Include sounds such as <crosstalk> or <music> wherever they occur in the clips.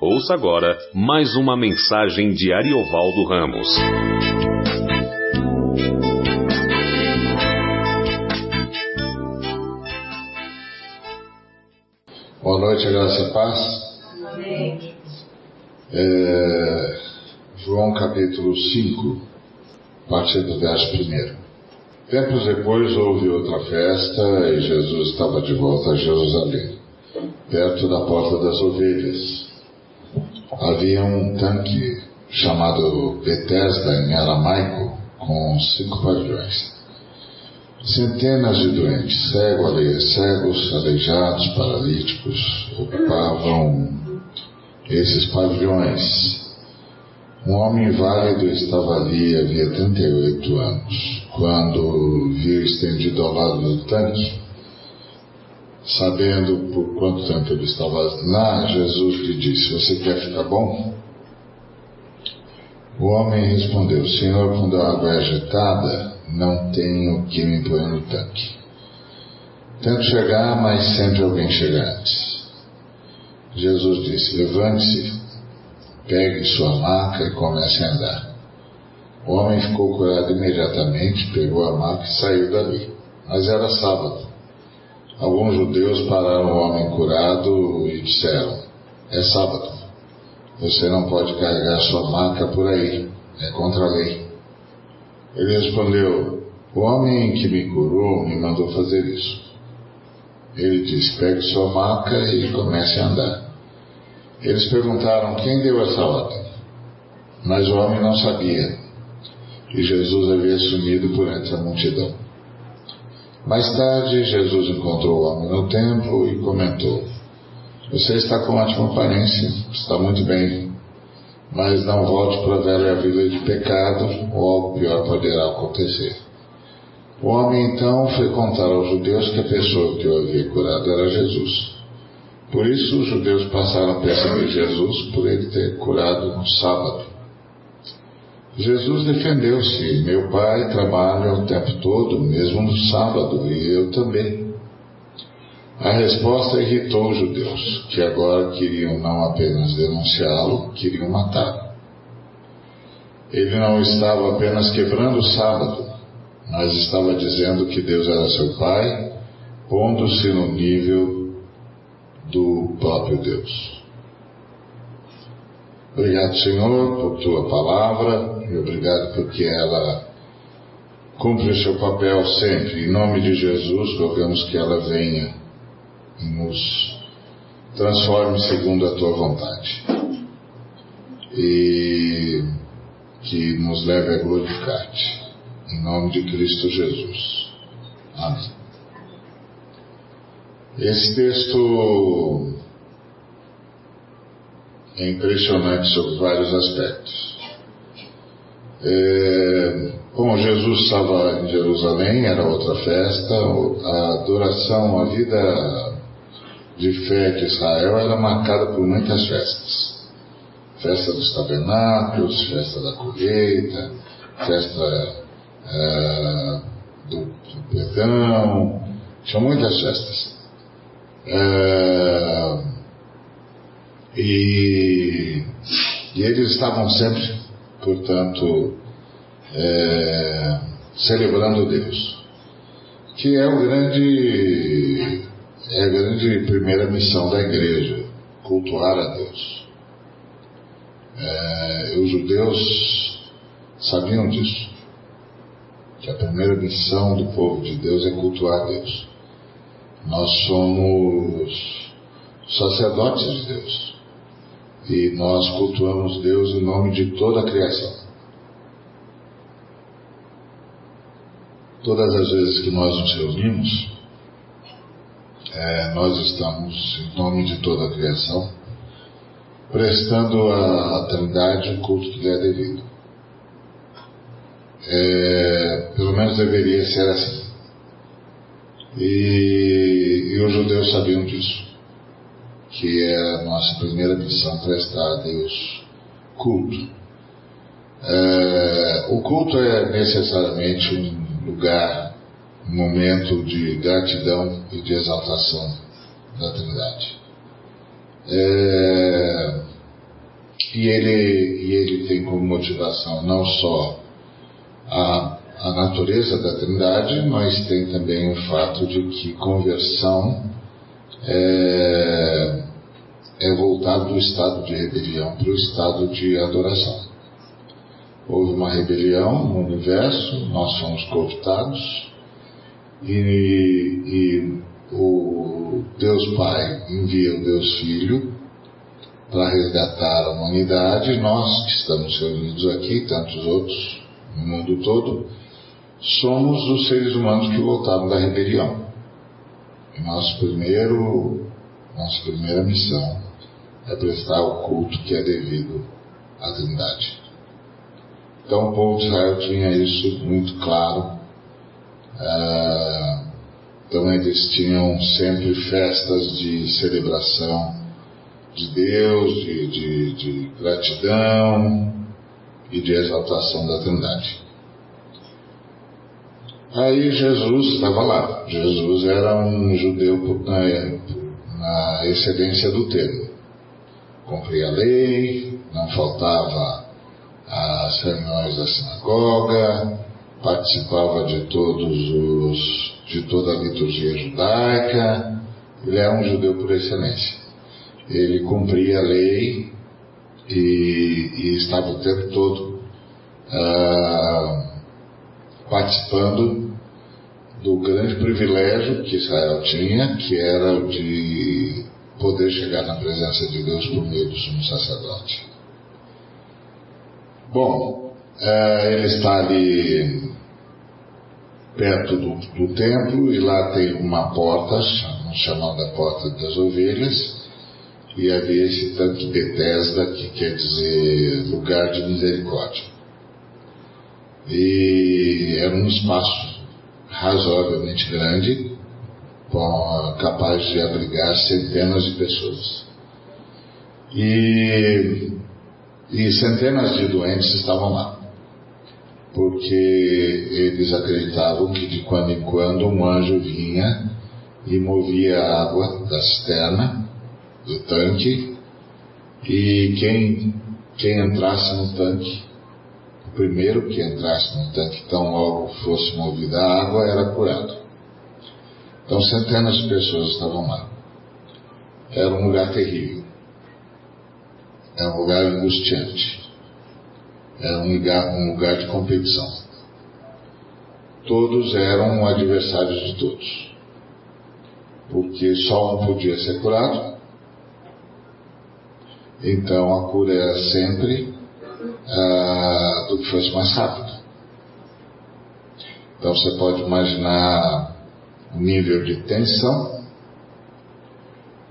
Ouça agora mais uma mensagem de Ariovaldo Ramos. Boa noite, graça e paz. Amém. É, João capítulo 5, a partir do verso 1. Tempos depois houve outra festa e Jesus estava de volta a Jerusalém, perto da porta das ovelhas. Havia um tanque chamado Betesda em aramaico, com cinco pavilhões. Centenas de doentes, cegos, cegos, aleijados, paralíticos, ocupavam esses pavilhões. Um homem válido estava ali havia 38 anos, quando viu estendido ao lado do tanque. Sabendo por quanto tempo ele estava lá, Jesus lhe disse: Você quer ficar bom? O homem respondeu: Senhor, quando a água é agitada, não tenho que me pôr no tanque. Tento chegar, mas sempre alguém chega antes. Jesus disse: Levante-se, pegue sua maca e comece a andar. O homem ficou curado imediatamente, pegou a maca e saiu dali. Mas era sábado. Alguns judeus pararam o homem curado e disseram: É sábado. Você não pode carregar sua maca por aí. É contra a lei. Ele respondeu: O homem que me curou me mandou fazer isso. Ele disse: Pegue sua maca e comece a andar. Eles perguntaram: Quem deu essa ordem? Mas o homem não sabia. E Jesus havia sumido por entre a multidão. Mais tarde, Jesus encontrou o homem no templo e comentou: Você está com ótima aparência, está muito bem, mas não volte para a velha vida de pecado, ou algo pior poderá acontecer. O homem então foi contar aos judeus que a pessoa que o havia curado era Jesus. Por isso os judeus passaram a perseguir Jesus por ele ter curado no sábado. Jesus defendeu-se: Meu pai trabalha o tempo todo, mesmo no sábado, e eu também. A resposta irritou os judeus, que agora queriam não apenas denunciá-lo, queriam matá-lo. Ele não estava apenas quebrando o sábado, mas estava dizendo que Deus era seu pai, pondo-se no nível do próprio Deus. Obrigado, Senhor, por tua palavra e obrigado porque ela cumpre o seu papel sempre. Em nome de Jesus, rogamos que ela venha e nos transforme segundo a tua vontade e que nos leve a glorificar-te. Em nome de Cristo Jesus. Amém. Esse texto é impressionante sobre vários aspectos. É, bom, Jesus estava em Jerusalém, era outra festa, a adoração, a vida de fé de Israel era marcada por muitas festas. Festa dos tabernáculos, festa da colheita, festa é, do, do perdão, tinha muitas festas. É, e, e, eles estavam sempre, portanto, é, celebrando Deus, que é o grande, é a grande primeira missão da igreja, cultuar a Deus. É, os judeus sabiam disso, que a primeira missão do povo de Deus é cultuar Deus. Nós somos sacerdotes de Deus e nós cultuamos Deus em nome de toda a criação. Todas as vezes que nós nos reunimos, é, nós estamos em nome de toda a criação, prestando à Trindade o culto que lhe é devido. É, pelo menos deveria ser assim. E, e os judeus sabiam disso que é a nossa primeira missão prestar a Deus culto. É, o culto é necessariamente um lugar, um momento de gratidão e de exaltação da Trindade. É, E ele, e ele tem como motivação não só a, a natureza da Trindade, mas tem também o fato de que conversão é, é voltado do estado de rebelião para o estado de adoração. Houve uma rebelião no universo, nós fomos cooptados e, e o Deus Pai envia o Deus Filho para resgatar a humanidade. Nós que estamos reunidos aqui, tantos outros no mundo todo, somos os seres humanos que voltaram da rebelião. Nosso primeiro, nossa primeira missão é prestar o culto que é devido à Trindade. Então o povo de Israel tinha isso muito claro. Ah, então eles tinham sempre festas de celebração de Deus, de, de, de gratidão e de exaltação da Trindade. Aí Jesus estava lá. Jesus era um judeu na, na excelência do termo. Cumpria a lei, não faltava as reuniões da sinagoga, participava de todos os de toda a liturgia judaica. Ele era um judeu por excelência. Ele cumpria a lei e, e estava o tempo todo ah, participando do grande privilégio que Israel tinha, que era o de poder chegar na presença de Deus por meio do sumo sacerdote. Bom, uh, ele está ali perto do, do, templo e lá tem uma porta, chamada Porta das Ovelhas, e havia esse tanto Bethesda, que quer dizer lugar de misericórdia. E era um espaço razoavelmente grande, capaz de abrigar centenas de pessoas. E, e centenas de doentes estavam lá, porque eles acreditavam que de quando em quando um anjo vinha e movia a água da cisterna, do tanque, e quem, quem entrasse no tanque, o primeiro que entrasse no tanque, tão logo fosse movida a água, era curado. Então centenas de pessoas estavam lá. Era um lugar terrível. Era um lugar angustiante. Era um lugar, um lugar de competição. Todos eram adversários de todos. Porque só um podia ser curado. Então a cura era sempre ah, do que fosse mais rápido. Então você pode imaginar o nível de tensão,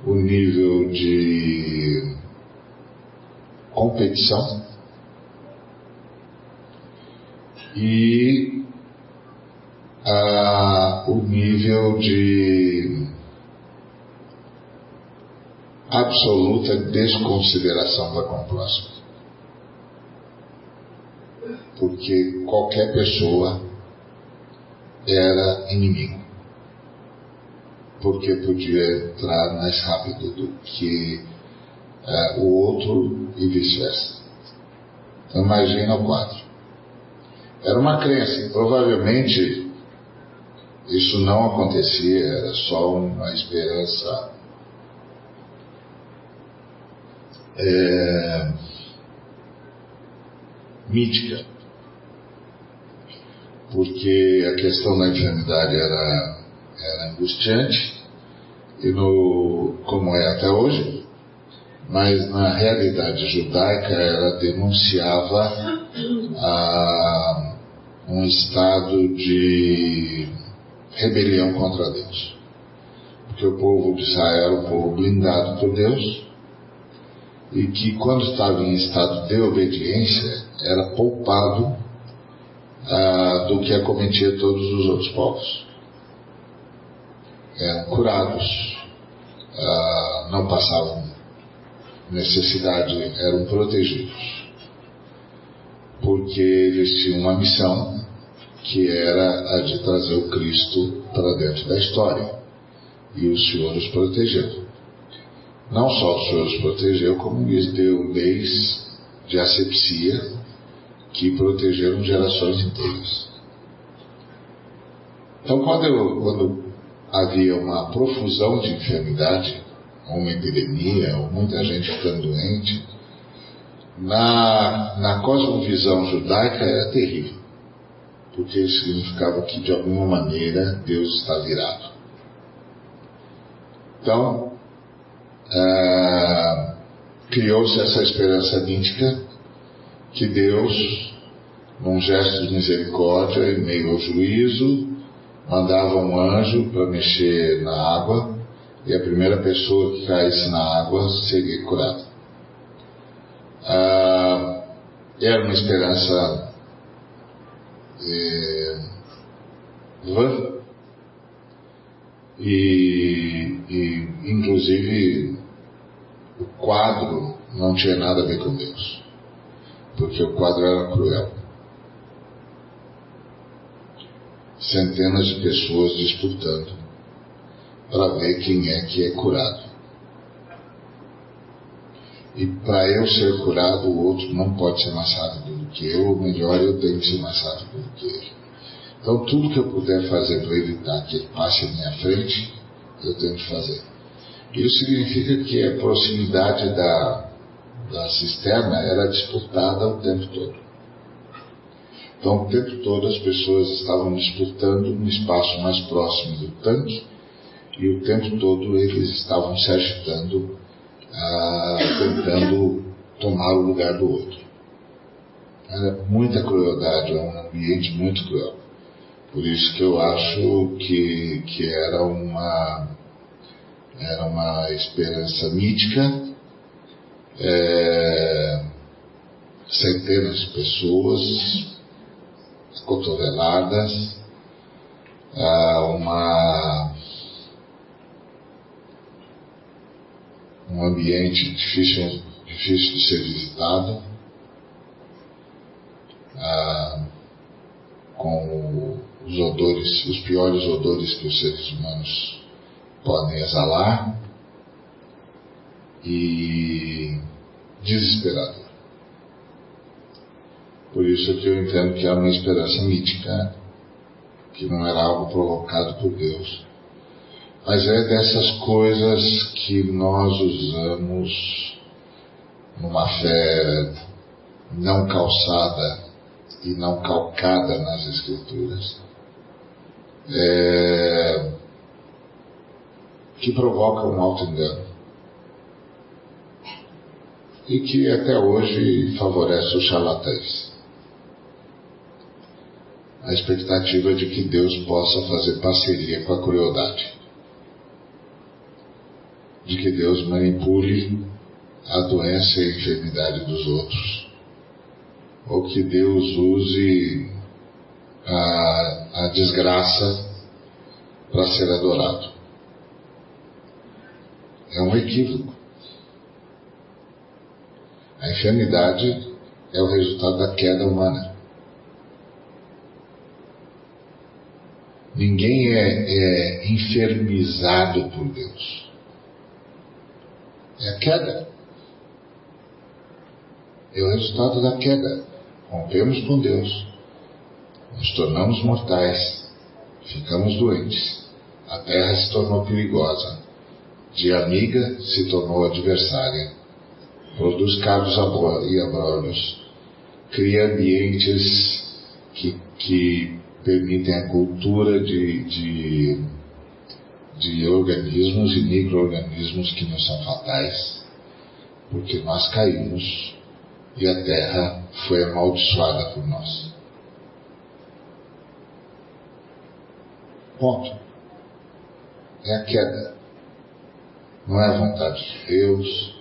o nível de competição e ah, o nível de absoluta desconsideração para com o próximo. Porque qualquer pessoa era inimigo porque podia entrar mais rápido do que é, o outro e vice-versa. Então imagina o quadro. Era uma crença, provavelmente isso não acontecia, era só uma esperança é, mítica, porque a questão da enfermidade era era angustiante, e no, como é até hoje, mas na realidade judaica ela denunciava a, um estado de rebelião contra Deus. Porque o povo de Israel era um povo blindado por Deus e que quando estava em estado de obediência era poupado ah, do que acometia todos os outros povos eram curados, ah, não passavam necessidade, eram protegidos. Porque eles tinham uma missão que era a de trazer o Cristo para dentro da história. E o Senhor os protegeu. Não só o Senhor os protegeu, como lhes deu leis de asepsia que protegeram gerações inteiras. Então, quando, eu, quando havia uma profusão de enfermidade, uma epidemia, ou muita gente ficando doente, na, na cosmovisão judaica era terrível, porque significava que de alguma maneira Deus está virado. Então, ah, criou-se essa esperança mítica que Deus, num gesto de misericórdia, em meio ao juízo, mandava um anjo para mexer na água e a primeira pessoa que caísse na água seria curada. Ah, era uma esperança é, vã e, e, inclusive, o quadro não tinha nada a ver com Deus, porque o quadro era cruel. Centenas de pessoas disputando para ver quem é que é curado. E para eu ser curado, o outro não pode ser mais rápido do que eu, ou melhor, eu tenho que ser mais rápido do que ele. Então, tudo que eu puder fazer para evitar que ele passe à minha frente, eu tenho que fazer. Isso significa que a proximidade da, da cisterna era disputada o tempo todo. Então, o tempo todo as pessoas estavam disputando um espaço mais próximo do tanque e o tempo todo eles estavam se agitando, ah, tentando tomar o lugar do outro. Era muita crueldade, é um ambiente muito cruel. Por isso que eu acho que, que era uma era uma esperança mítica, é, centenas de pessoas cotoveladas, uma um ambiente difícil, difícil de ser visitado, com os odores, os piores odores que os seres humanos podem exalar e desesperador. Isso que eu entendo que há uma esperança mítica, que não era algo provocado por Deus, mas é dessas coisas que nós usamos numa fé não calçada e não calcada nas Escrituras, é, que provoca um auto-engano e que até hoje favorece os charlatães. A expectativa de que Deus possa fazer parceria com a crueldade, de que Deus manipule a doença e a enfermidade dos outros, ou que Deus use a, a desgraça para ser adorado. É um equívoco. A enfermidade é o resultado da queda humana. Ninguém é, é enfermizado por Deus. É a queda. É o resultado da queda. Rompemos com Deus nos tornamos mortais, ficamos doentes, a terra se tornou perigosa, de amiga se tornou adversária, produz cabos e abrolhos, cria ambientes que, que permitem a cultura de, de, de organismos e micro-organismos que não são fatais, porque nós caímos e a terra foi amaldiçoada por nós. Ponto. É a queda. Não é a vontade de Deus,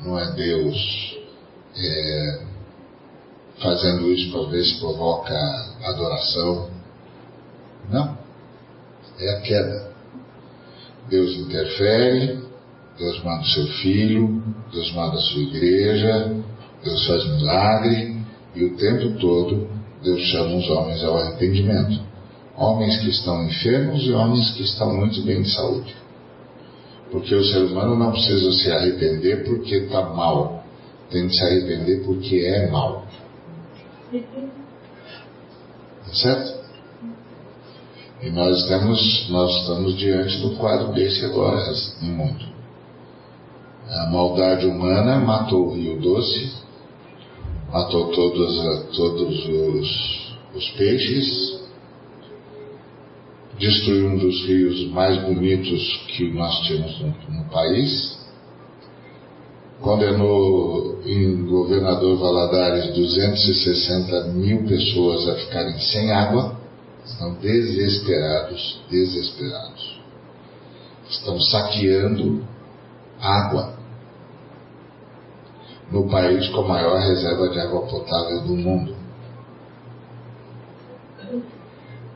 não é Deus é, fazendo isso para ver se provoca adoração. Não. É a queda. Deus interfere, Deus manda o seu filho, Deus manda a sua igreja, Deus faz milagre, e o tempo todo Deus chama os homens ao arrependimento homens que estão enfermos e homens que estão muito bem de saúde. Porque o ser humano não precisa se arrepender porque está mal. tem de se arrepender porque é mal. Tá certo? E nós estamos, nós estamos diante do quadro desse agora no mundo. A maldade humana matou o Rio Doce, matou todos, todos os, os peixes, destruiu um dos rios mais bonitos que nós temos no, no país, condenou em governador Valadares 260 mil pessoas a ficarem sem água, estão desesperados, desesperados. Estão saqueando água no país com a maior reserva de água potável do mundo.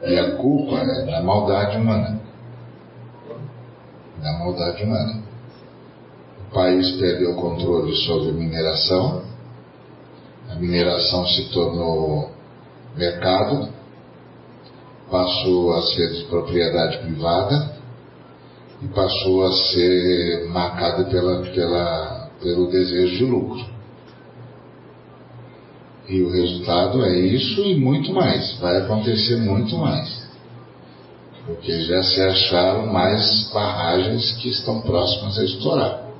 E a culpa é da maldade humana. Da maldade humana. O país perdeu o controle sobre mineração. A mineração se tornou mercado, passou a ser de propriedade privada e passou a ser marcada pela, pela, pelo desejo de lucro. E o resultado é isso e muito mais. Vai acontecer muito mais. Porque já se acharam mais barragens que estão próximas a estourar.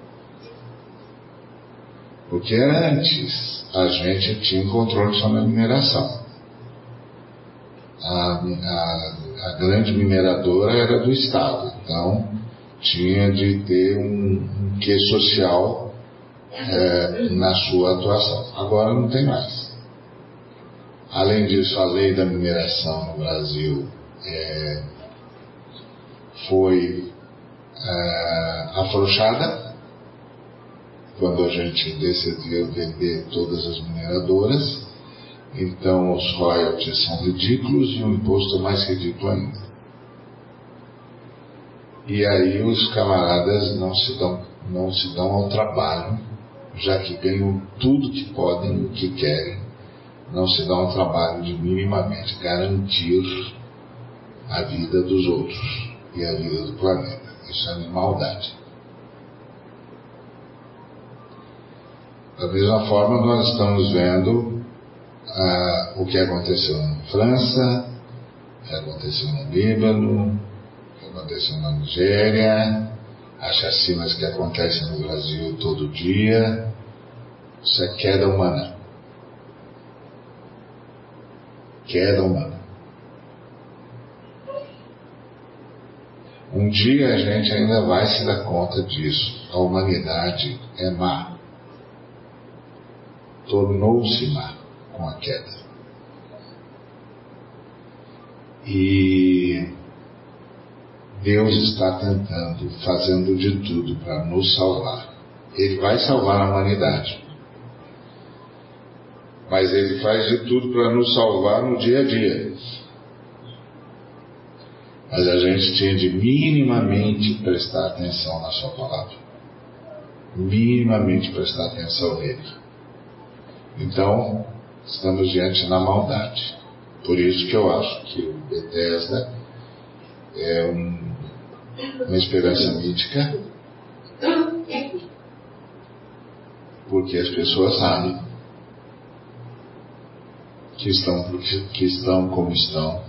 Porque antes a gente tinha controle sobre a mineração. A, a, a grande mineradora era do Estado, então tinha de ter um, quê social é, na sua atuação. Agora não tem mais. Além disso, a lei da mineração no Brasil é, foi é, afrouxada quando a gente decidiu vender todas as mineradoras. Então, os royalties são ridículos e o imposto é mais ridículo ainda. E aí os camaradas não se dão, não se dão ao trabalho, já que ganham tudo que podem, o que querem, não se dá um trabalho de minimamente garantir a vida dos outros e a vida do planeta. Isso é maldade. Da mesma forma, nós estamos vendo ah, o que aconteceu na França, o que aconteceu no Líbano, o que aconteceu na Nigéria, as chacinas que acontecem no Brasil todo dia. Isso é queda humana. queda humana. Um dia a gente ainda vai se dar conta disso. A humanidade é má. Tornou-se má com a queda. E Deus está tentando, fazendo de tudo para nos salvar. Ele vai salvar a humanidade mas ele faz de tudo para nos salvar no dia a dia. Mas a gente tinha de minimamente prestar atenção na sua palavra. Minimamente prestar atenção nele. Então, estamos diante da maldade. Por isso que eu acho que o Bethesda é um, uma esperança mítica, porque as pessoas sabem que estão, que estão como estão,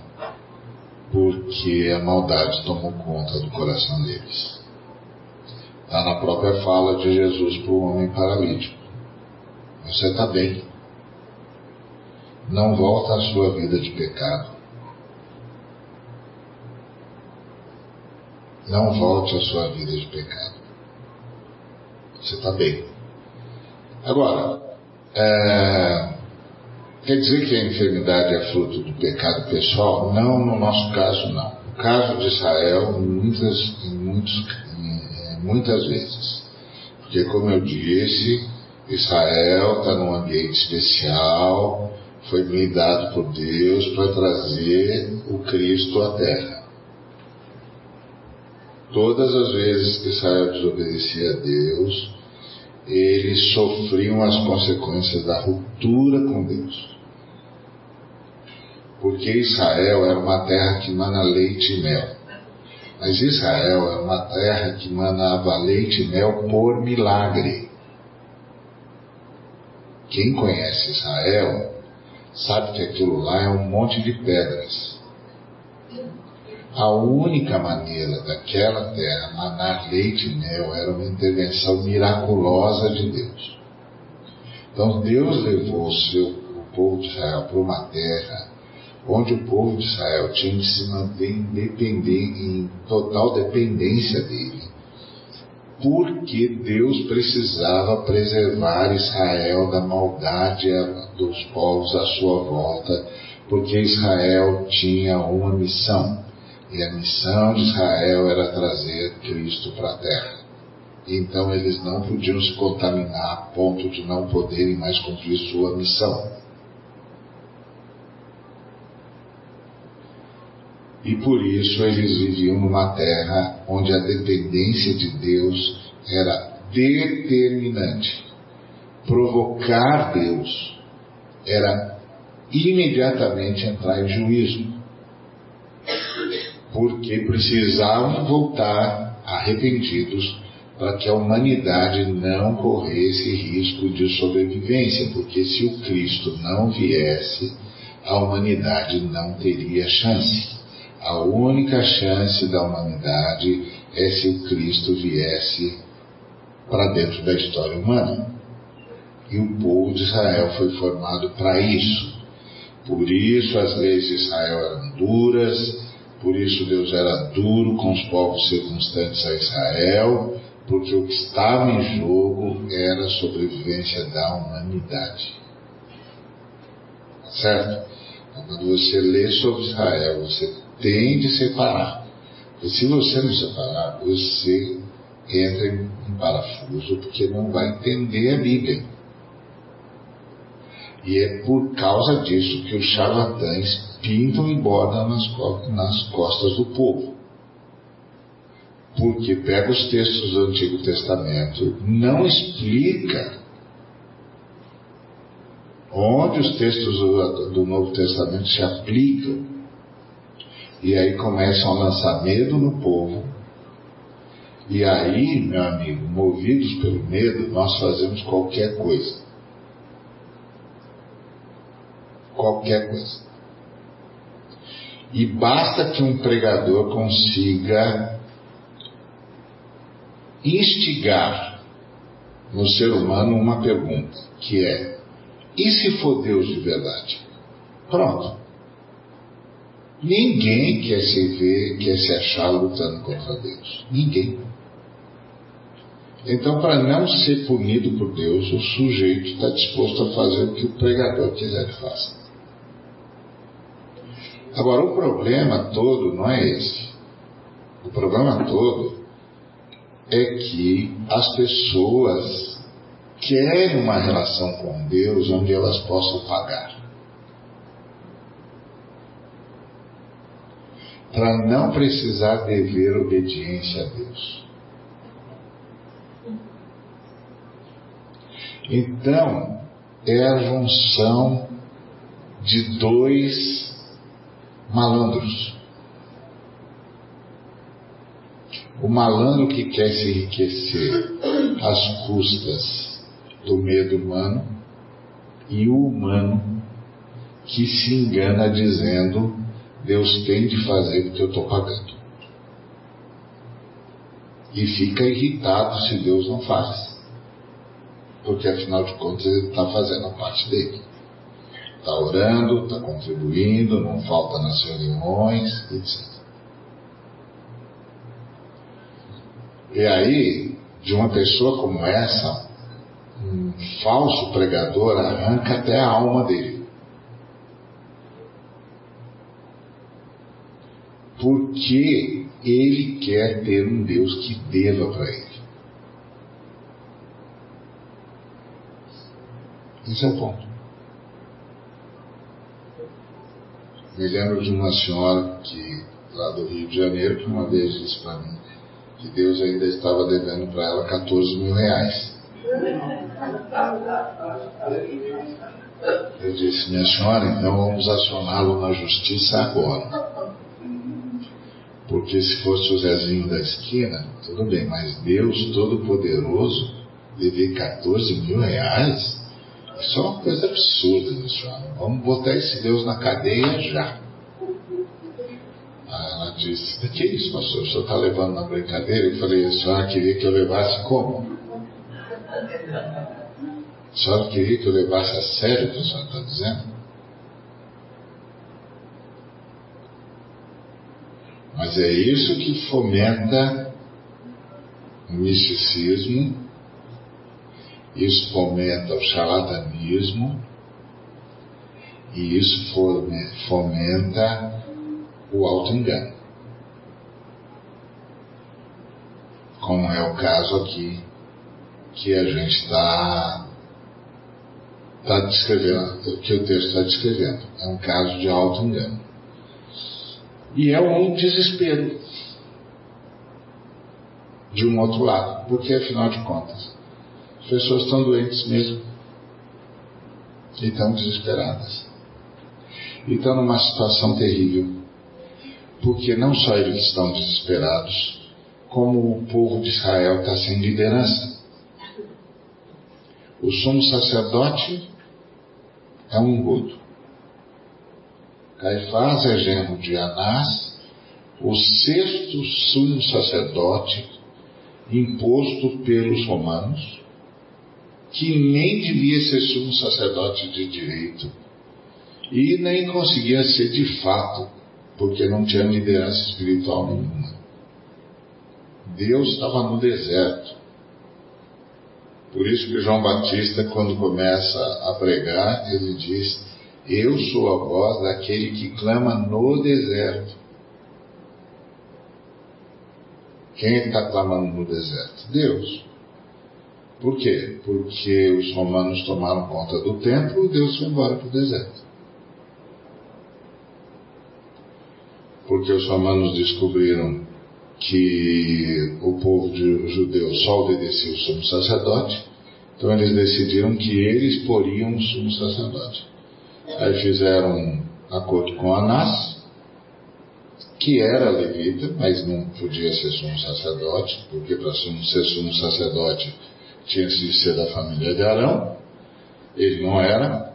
porque a maldade tomou conta do coração deles. Está na própria fala de Jesus para o homem paralítico. Você está bem. Não volta à sua vida de pecado. Não volte à sua vida de pecado. Você está bem. Agora, é, Quer dizer que a enfermidade é fruto do pecado pessoal? Não, no nosso caso não. No caso de Israel, muitas, em muitos, em, muitas vezes. Porque, como eu disse, Israel está num ambiente especial, foi blindado por Deus para trazer o Cristo à terra. Todas as vezes que Israel desobedecia a Deus, eles sofriam as consequências da ruptura com Deus porque Israel era uma terra que mana leite e mel. Mas Israel era uma terra que manava leite e mel por milagre. quem conhece Israel sabe que aquilo lá é um monte de pedras. A única maneira daquela terra manar leite e mel era uma intervenção miraculosa de Deus. Então Deus levou o, seu, o povo de Israel para uma terra onde o povo de Israel tinha de se manter independente, em total dependência dele, porque Deus precisava preservar Israel da maldade dos povos à sua volta, porque Israel tinha uma missão, e a missão de Israel era trazer Cristo para a terra. Então eles não podiam se contaminar a ponto de não poderem mais cumprir sua missão. E por isso eles viviam numa terra onde a dependência de Deus era determinante. Provocar Deus era imediatamente entrar em juízo, porque precisavam voltar arrependidos para que a humanidade não corresse risco de sobrevivência, porque se o Cristo não viesse, a humanidade não teria chance. A única chance da humanidade é se o Cristo viesse para dentro da história humana. E o povo de Israel foi formado para isso. Por isso as leis de Israel eram duras, por isso Deus era duro com os povos circunstantes a Israel, porque o que estava em jogo era a sobrevivência da humanidade. Certo? Então, quando você lê sobre Israel, você tem de separar. E se você não separar, você entra em parafuso porque não vai entender a Bíblia. E é por causa disso que os charlatães pintam e bordam nas, costas do povo. Porque pega os textos do Antigo Testamento, não explica onde os textos do Novo Testamento se aplicam e aí começam a lançar medo no povo. E aí, meu amigo, movidos pelo medo, nós fazemos qualquer coisa. Qualquer coisa. E basta que um pregador consiga instigar no ser humano uma pergunta, que é: e se for Deus de verdade? Pronto. Ninguém quer se ver, quer se achar lutando contra Deus. Ninguém. Então, para não ser punido por Deus, o sujeito está disposto a fazer o que o pregador quiser que faça. Agora, o problema todo não é esse. O problema todo é que as pessoas querem uma relação com Deus onde elas possam pagar. Para não precisar dever obediência a Deus. Então, é a junção de dois malandros. O malandro que quer se enriquecer às custas do medo humano e o humano que se engana dizendo Deus tem de fazer o que eu estou pagando. E fica irritado se Deus não faz. Porque afinal de contas ele está fazendo a parte dele. Está orando, está contribuindo, não falta nas reuniões, etc. E aí, de uma pessoa como essa, um falso pregador arranca até a alma dele. Porque ele quer ter um Deus que deva para ele. Esse é o ponto. Me lembro de uma senhora que, lá do Rio de Janeiro, que uma vez disse para mim que Deus ainda estava devendo para ela 14 mil reais. Eu disse, minha senhora, então vamos acioná-lo na justiça agora. Porque se fosse o Zezinho da esquina, tudo bem, mas Deus Todo-Poderoso dever 14 mil reais? Isso é uma coisa absurda, senhor. Vamos botar esse Deus na cadeia já. Aí ela disse, que é isso, pastor? O senhor está levando na brincadeira? Eu falei, a senhora queria que eu levasse como? A senhora queria que eu levasse a sério o que a senhora está dizendo? Mas é isso que fomenta o misticismo, isso fomenta o charlatanismo, e isso fomenta o auto-engano. Como é o caso aqui que a gente está tá descrevendo, que o texto está descrevendo. É um caso de auto-engano. E é um desespero de um outro lado, porque afinal de contas, as pessoas estão doentes mesmo e estão desesperadas. E estão numa situação terrível, porque não só eles estão desesperados, como o povo de Israel está sem liderança. O sumo sacerdote é um engodo. Caifás é genro de Anás, o sexto sumo sacerdote imposto pelos romanos, que nem devia ser sumo sacerdote de direito e nem conseguia ser de fato, porque não tinha liderança espiritual nenhuma. Deus estava no deserto. Por isso que João Batista, quando começa a pregar, ele diz: Eu sou a voz daquele que clama no deserto. Quem está clamando no deserto? Deus. Por quê? Porque os romanos tomaram conta do templo e Deus foi embora para o deserto. Porque os romanos descobriram que o povo judeu só obedecia o sumo sacerdote, então eles decidiram que eles poriam o sumo sacerdote. Aí fizeram um acordo com Anás, que era levita, mas não podia ser sumo sacerdote, porque para ser sumo sacerdote tinha de ser da família de Arão, ele não era,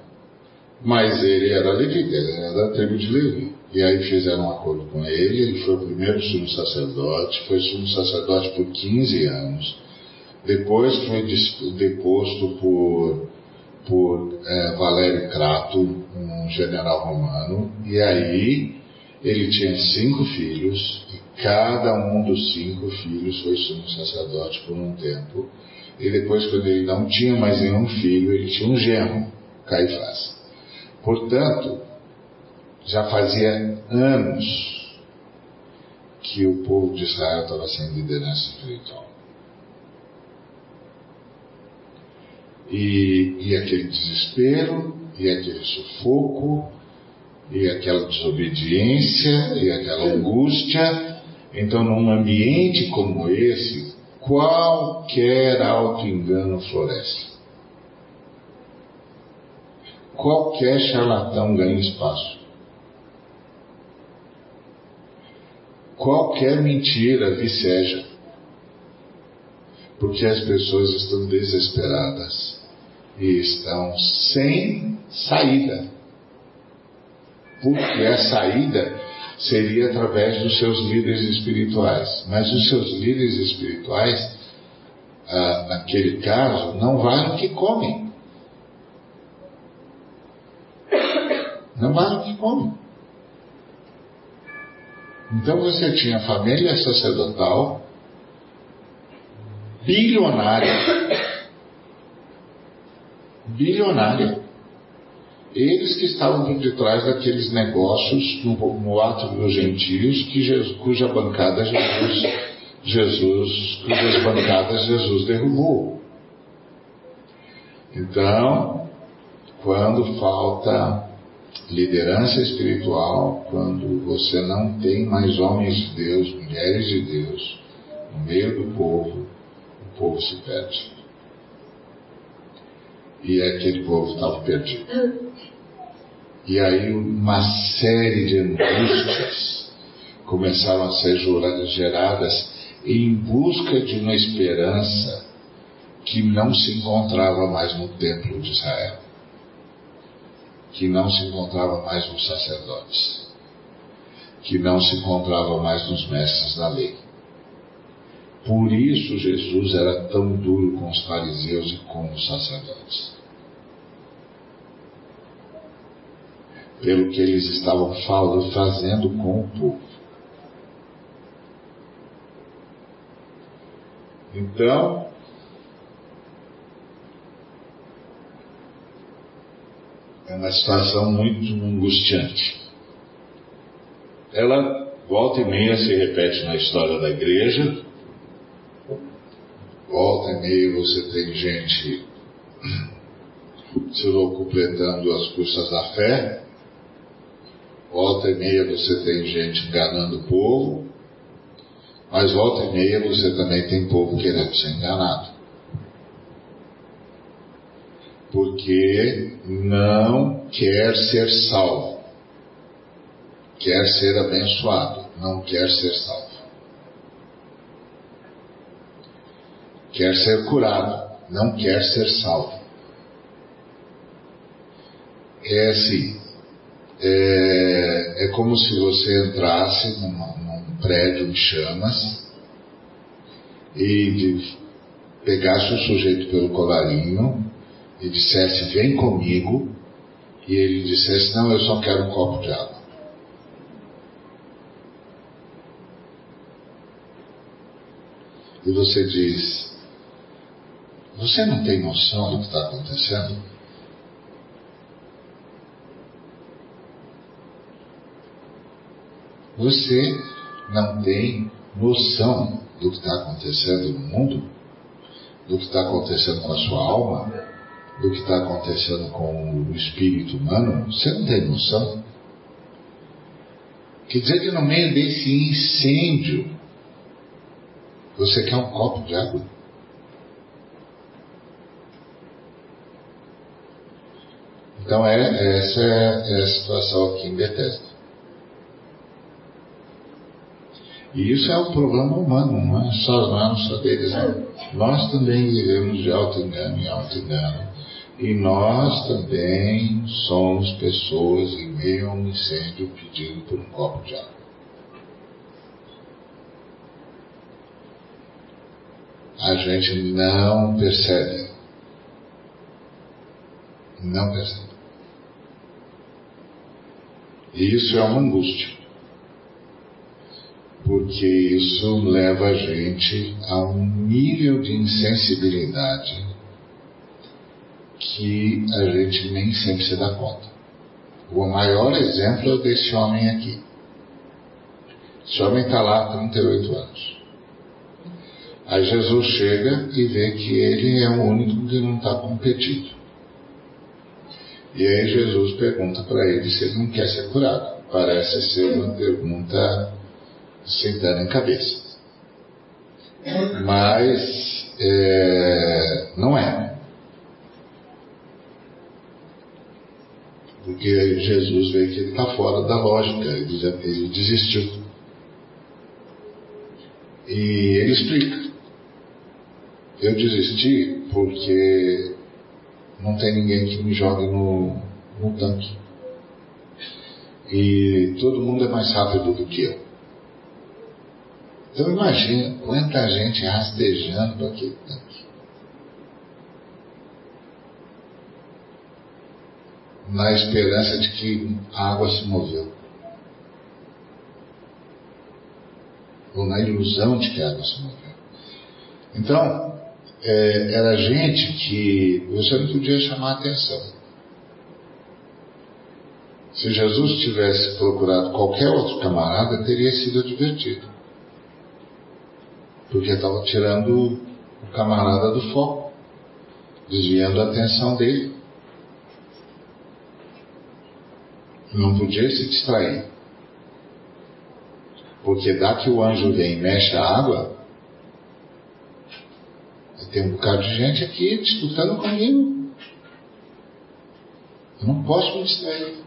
mas ele era levita, ele era da tribo de Levi. E aí fizeram um acordo com ele, ele foi o primeiro sumo sacerdote, foi sumo sacerdote por 15 anos. Depois foi deposto por, por é, Valério Crato, um general romano, e aí ele tinha cinco filhos, e cada um dos cinco filhos foi sumo sacerdote por um tempo. E depois, quando ele não tinha mais nenhum filho, ele tinha um genro, Caifás. Portanto, já fazia anos que o povo de Israel estava sem liderança espiritual. E, e aquele desespero, e aquele sufoco, e aquela desobediência, e aquela angústia. Então, num ambiente como esse, qualquer auto-engano floresce. Qualquer charlatão ganha espaço. Qualquer mentira viceja. Porque as pessoas estão desesperadas estão sem saída. Porque a saída seria através dos seus líderes espirituais. Mas os seus líderes espirituais, ah, naquele caso, não valem o que comem. Não valem o que comem. Então você tinha família sacerdotal bilionária. Bilionária eles que estavam por detrás daqueles negócios no, no ato dos gentios que Jesus, cuja bancada Jesus, Jesus, cujas bancadas Jesus derrubou. Então, quando falta liderança espiritual, quando você não tem mais homens de Deus, mulheres de Deus no meio do povo, o povo se perde. E aquele povo estava perdido. E aí uma série de angústias começaram a ser geradas em busca de uma esperança que não se encontrava mais no templo de Israel. que não se encontrava mais nos sacerdotes, que não se encontrava mais nos mestres da lei. Por isso Jesus era tão duro com os fariseus e com os sacerdotes. Pelo que eles estavam falando, fazendo com o povo. Então, é uma situação muito angustiante. Ela volta e meia se repete na história da igreja, volta e meia você tem gente se locupletando as custas da fé, volta e meia você tem gente enganando o povo, mas volta e meia você também tem povo querendo ser enganado. Porque não quer ser salvo, quer ser abençoado, não quer ser salvo. quer ser curado, não quer ser salvo. É assim, é, é como se você entrasse num prédio em chamas e pegasse o sujeito pelo colarinho e dissesse, vem comigo, e ele dissesse, não, eu só quero um copo de água. E você diz, você não tem noção do que está acontecendo? Você não tem noção do que está acontecendo no mundo? Do que está acontecendo com a sua alma? Do que está acontecendo com o espírito humano? Você não tem noção? Quer dizer que no meio desse incêndio, você quer um copo de água? Então é, essa é, é a situação aqui em Bethesda. E isso é um problema humano, não é só, não é só deles. Não. Nós também vivemos de auto-engano em auto-engano. E nós também somos pessoas em meio a um incêndio pedindo por um copo de água. A gente não percebe. Não percebe. E isso é uma angústia. Porque isso leva a gente a um nível de insensibilidade que a gente nem sempre se dá conta. O maior exemplo é desse homem aqui. Esse homem está lá há 38 anos. Aí Jesus chega e vê que ele é o único que não está competindo. E aí Jesus pergunta para ele se ele não quer ser curado. Parece ser uma pergunta dar em cabeça. Mas é, não é. Porque Jesus vê que ele está fora da lógica, ele desistiu. E ele explica. Eu desisti porque não tem ninguém que me jogue no, no tanque. E todo mundo é mais rápido do que eu. Então imagina quanta gente rastejando tanque. Na esperança de que a água se moveu. Ou na ilusão de que a água se moveu. Então, é, era gente que você não podia chamar atenção. Se Jesus tivesse procurado qualquer outro camarada, teria sido advertido. Porque estava tirando o camarada do foco, desviando a atenção dele. Não podia se distrair. Porque dá que o anjo vem e mexe a água, tem um bocado de gente aqui disputando comigo. Eu não posso me distrair.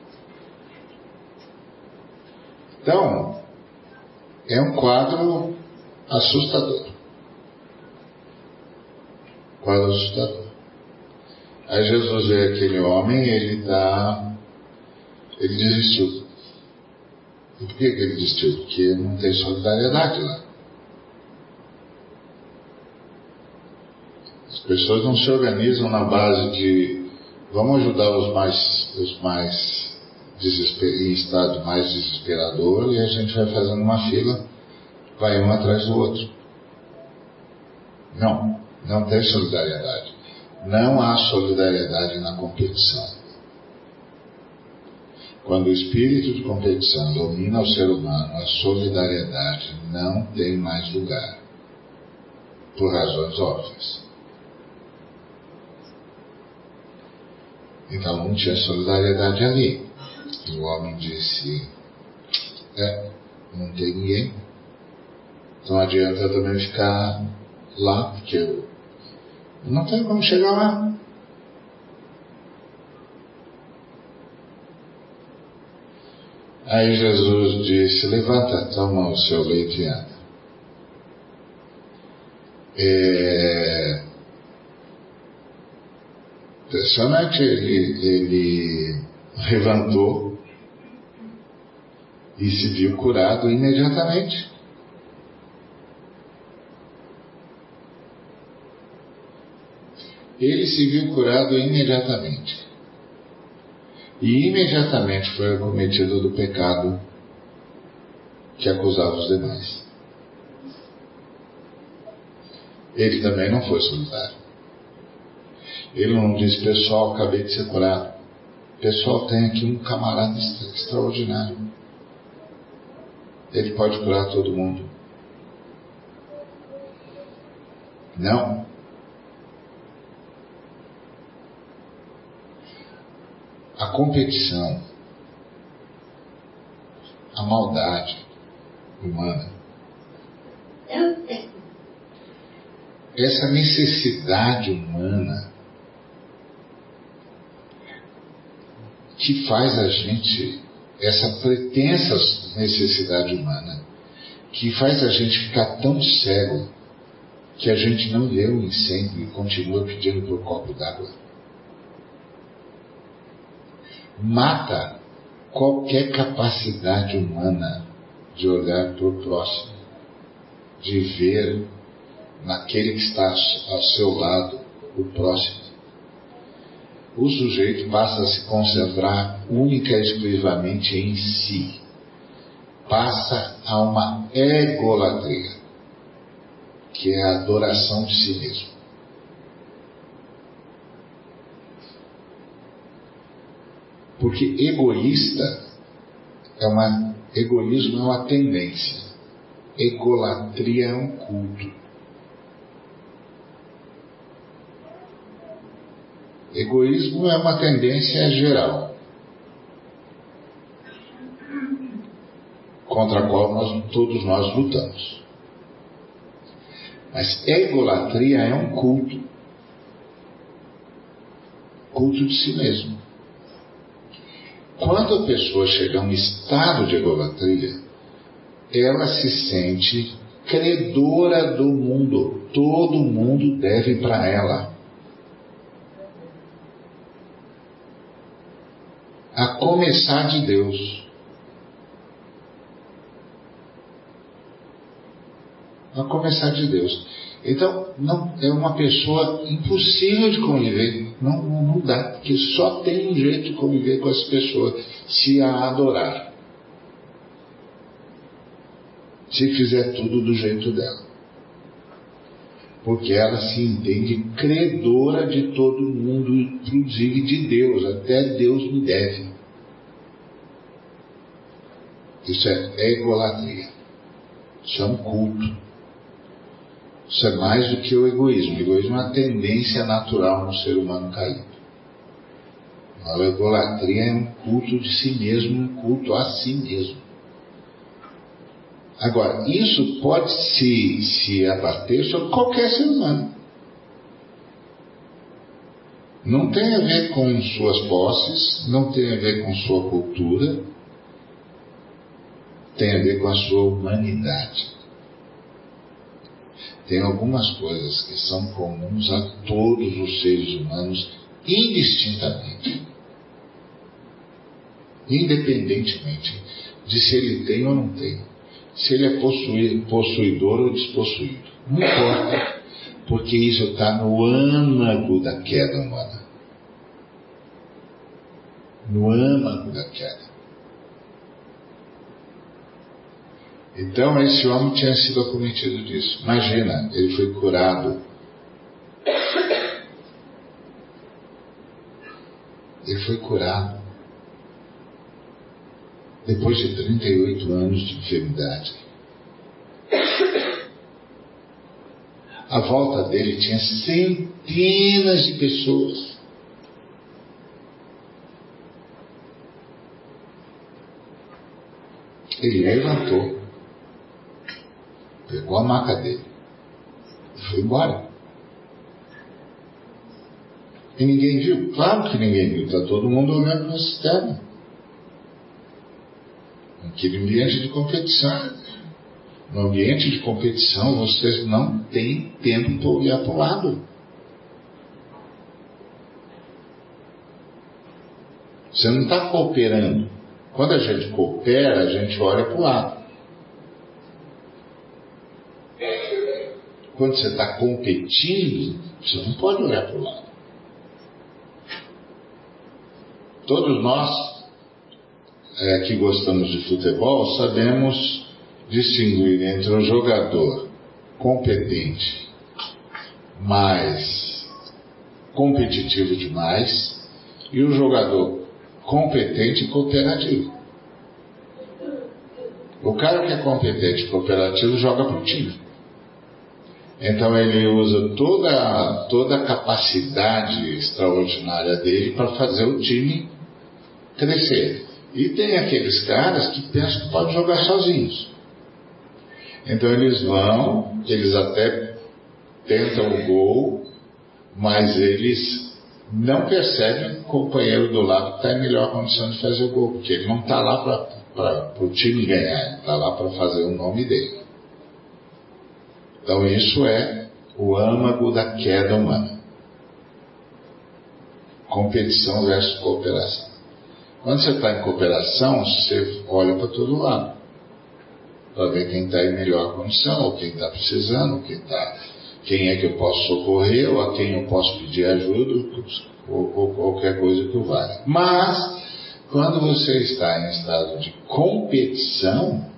Então, é um quadro assustador. Quadro assustador. Aí Jesus vê aquele homem, ele está Ele desistiu. E por que ele desistiu? Porque não tem solidariedade lá. As pessoas não se organizam na base de vamos ajudar os mais, os mais em estado mais desesperador e a gente vai fazendo uma fila, vai um atrás do outro. Não, não tem solidariedade. Não há solidariedade na competição. Quando o espírito de competição domina o ser humano, a solidariedade não tem mais lugar, por razões óbvias. Então não tinha solidariedade ali. E o homem disse: É, não tem ninguém. Não adianta também ficar lá, porque eu não tenho como chegar lá. Aí Jesus disse: Levanta, toma o seu leite e anda. É... Impressionante, ele, ele levantou e se viu curado imediatamente. Ele se viu curado imediatamente. E imediatamente foi acometido do pecado que acusava os demais. Ele também não foi solidário. Ele não disse, pessoal, acabei de ser curado. Pessoal, tem aqui um camarada extraordinário. Ele pode curar todo mundo. Não. A competição, a maldade humana, essa necessidade humana que faz a gente, essa pretensa necessidade humana, que faz a gente ficar tão cego que a gente não vê o incêndio e continua pedindo por copo d'água mata qualquer capacidade humana de olhar para o próximo, de ver naquele que está ao seu lado o próximo. O sujeito passa a se concentrar única e exclusivamente em si, passa a uma egolatria, que é a adoração de si mesmo. Porque egoísta é uma egoísmo é uma tendência. Egolatria é um culto. Egoísmo é uma tendência geral, contra a qual nós, todos nós lutamos. Mas egolatria é um culto. Culto de si mesmo. Quando a pessoa chega a um estado de egolatria, ela se sente credora do mundo. Todo mundo deve para ela. A começar de Deus. A começar de Deus. Então, não, é uma pessoa impossível de conviver. Não, não dá, porque só tem um jeito de conviver com essa pessoa, se a adorar. Se fizer tudo do jeito dela. Porque ela se entende credora de todo mundo, inclusive de Deus, até Deus me deve. Isso é egolatria. Isso é um culto. Isso é mais do que o egoísmo. O egoísmo é uma tendência natural no ser humano caído. A egolatria é um culto de si mesmo, um culto a si mesmo. Agora, isso pode se, se abater sobre qualquer ser humano. Não tem a ver com suas posses, não tem a ver com sua cultura, tem a ver com a sua humanidade tem algumas coisas que são comuns a todos os seres humanos indistintamente. independentemente de se ele tem ou não tem, se ele é possuidor ou despossuído. Não importa, porque isso está no âmago da queda humana. No âmago da queda. Então esse homem tinha sido acometido disso. Imagina, ele foi curado. Ele foi curado depois de 38 anos de enfermidade. À volta dele tinha centenas de pessoas. Ele levantou, pegou a maca dele e foi embora. E ninguém viu? Claro que ninguém viu, está todo mundo olhando para a cisterna. Naquele ambiente de competição. No ambiente de competição, vocês não têm tempo para olhar para o lado. Você não está cooperando. Quando a gente coopera, a gente olha para o lado. Quando você está competindo, você não pode olhar para o lado. Todos nós é, que gostamos de futebol sabemos distinguir entre um jogador competente, mas competitivo demais, e um jogador competente e cooperativo. O cara que é competente e cooperativo joga para o time. Então ele usa toda, toda a capacidade extraordinária dele para fazer o time crescer. E tem aqueles caras que pensam que podem jogar sozinhos. Então eles vão, eles até tentam o gol, mas eles não percebem que o companheiro do lado está em melhor condição de fazer o gol, porque ele não está lá para o time ganhar, está lá para fazer o nome dele. Então isso é o âmago da queda humana. Competição versus cooperação. Quando você está em cooperação, você olha para todo lado para ver quem está em melhor condição, ou quem está precisando, quem, tá, quem é que eu posso socorrer, ou a quem eu posso pedir ajuda, ou, ou qualquer coisa que o valha. Mas, quando você está em estado de competição,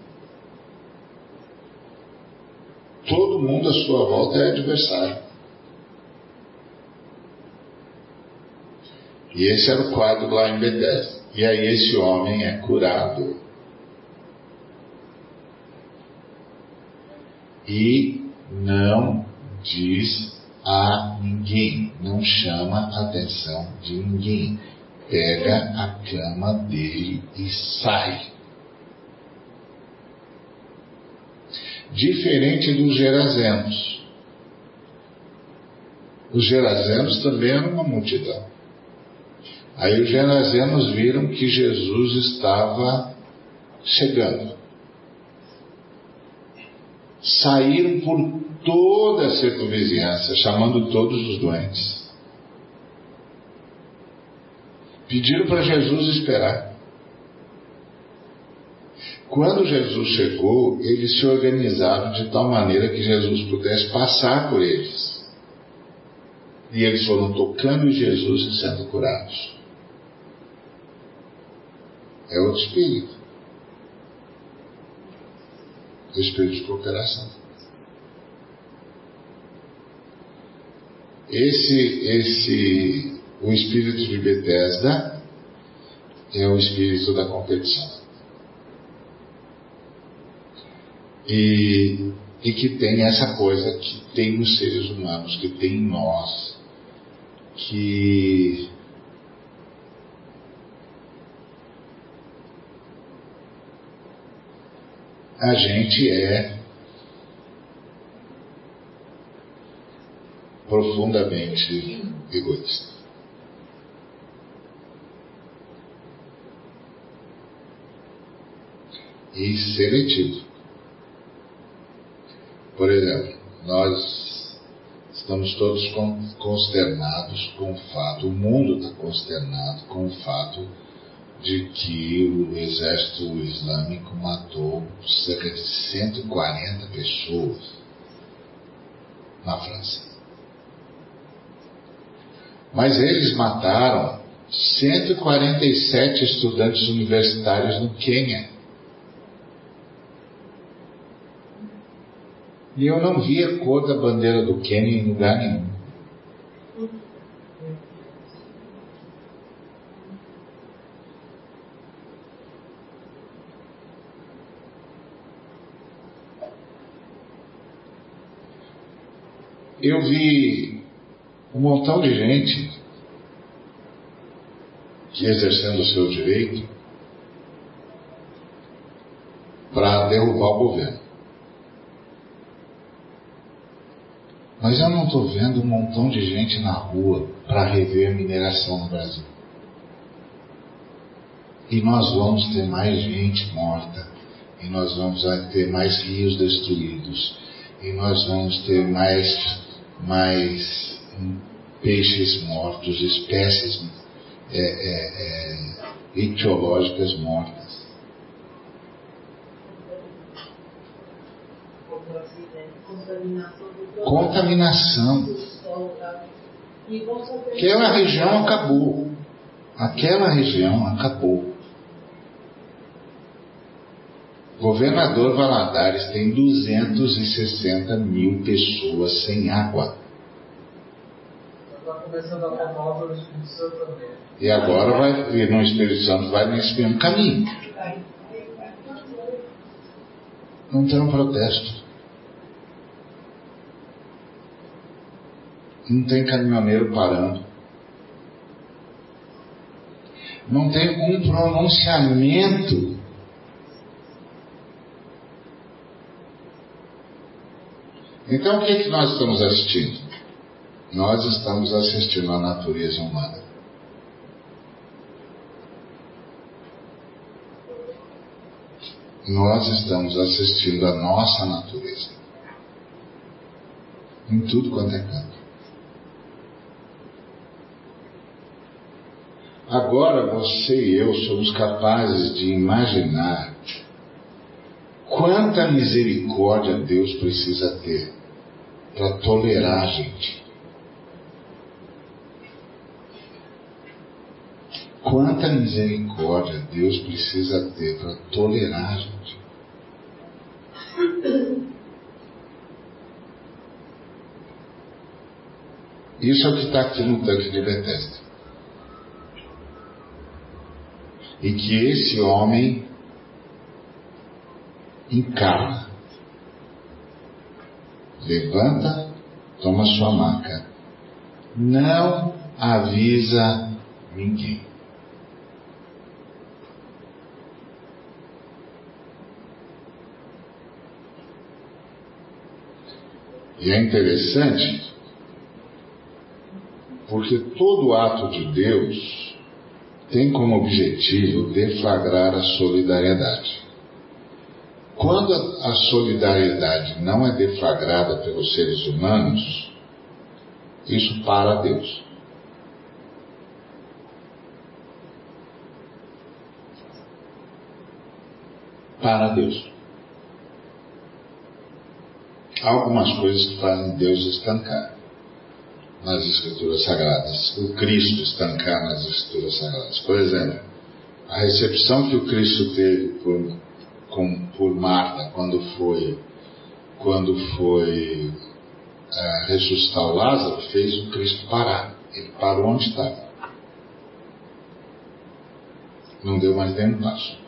todo mundo à sua volta é adversário. E esse era o quadro lá em Bethesda. E aí esse homem é curado e não diz a ninguém, não chama a atenção de ninguém. Pega a cama dele e sai. Diferente dos gerazenos. Os gerazenos também eram uma multidão. Aí os gerazenos viram que Jesus estava chegando saíram por toda a circunvizinhança, chamando todos os doentes. Pediram para Jesus esperar. Quando Jesus chegou, eles se organizaram de tal maneira que Jesus pudesse passar por eles. E eles foram tocando em Jesus e sendo curados. É outro espírito do espírito de cooperação. Esse, esse, o espírito de Bethesda é o espírito da competição. E, e que tem essa coisa que tem nos seres humanos, que tem em nós, que a gente é profundamente egoísta. E seletivo. Por exemplo, nós estamos todos consternados com o fato, o mundo está consternado com o fato de que o exército islâmico matou cerca de 140 pessoas na França. Mas eles mataram 147 estudantes universitários no Quênia. E eu não vi a cor da bandeira do Quênia em lugar nenhum. Eu vi um montão de gente que exercendo o seu direito para derrubar o governo. Mas eu não estou vendo um montão de gente na rua para rever mineração no Brasil. E nós vamos ter mais gente morta, e nós vamos ter mais rios destruídos, e nós vamos ter mais, mais peixes mortos, espécies é, é, é, etiológicas mortas. Contaminação. Aquela região acabou. Aquela região acabou. Governador Valadares tem 260 mil pessoas sem água. também. E agora vai vir no Espírito Santo, vai nesse mesmo caminho. Não tem um protesto. Não tem caminhoneiro parando. Não tem um pronunciamento. Então o que, é que nós estamos assistindo? Nós estamos assistindo à natureza humana. Nós estamos assistindo à nossa natureza. Em tudo quanto é canto. Agora você e eu somos capazes de imaginar quanta misericórdia Deus precisa ter para tolerar a gente. Quanta misericórdia Deus precisa ter para tolerar a gente. Isso é o que está aqui no tanque de Bethesda. E que esse homem encarna. Levanta, toma sua maca. Não avisa ninguém. E é interessante porque todo ato de Deus tem como objetivo deflagrar a solidariedade. Quando a solidariedade não é deflagrada pelos seres humanos, isso para Deus. Para Deus. Há algumas coisas que fazem Deus estancar nas Escrituras Sagradas, o Cristo estancar nas Escrituras Sagradas. Por exemplo, a recepção que o Cristo teve por, com, por Marta quando foi, quando foi é, ressuscitar o Lázaro fez o Cristo parar. Ele parou onde estava. Não deu mais nem um passo.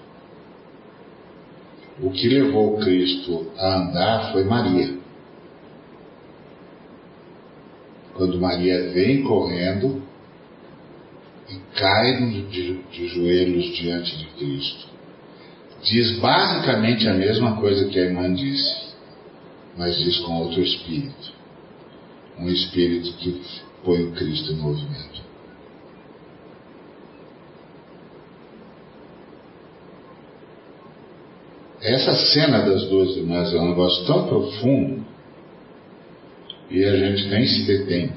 O que levou o Cristo a andar foi Maria. Quando Maria vem correndo e cai de, de joelhos diante de Cristo. Diz basicamente a mesma coisa que a irmã disse, mas diz com outro espírito. Um espírito que põe o Cristo em movimento. Essa cena das duas irmãs é um negócio tão profundo e a gente nem se detém.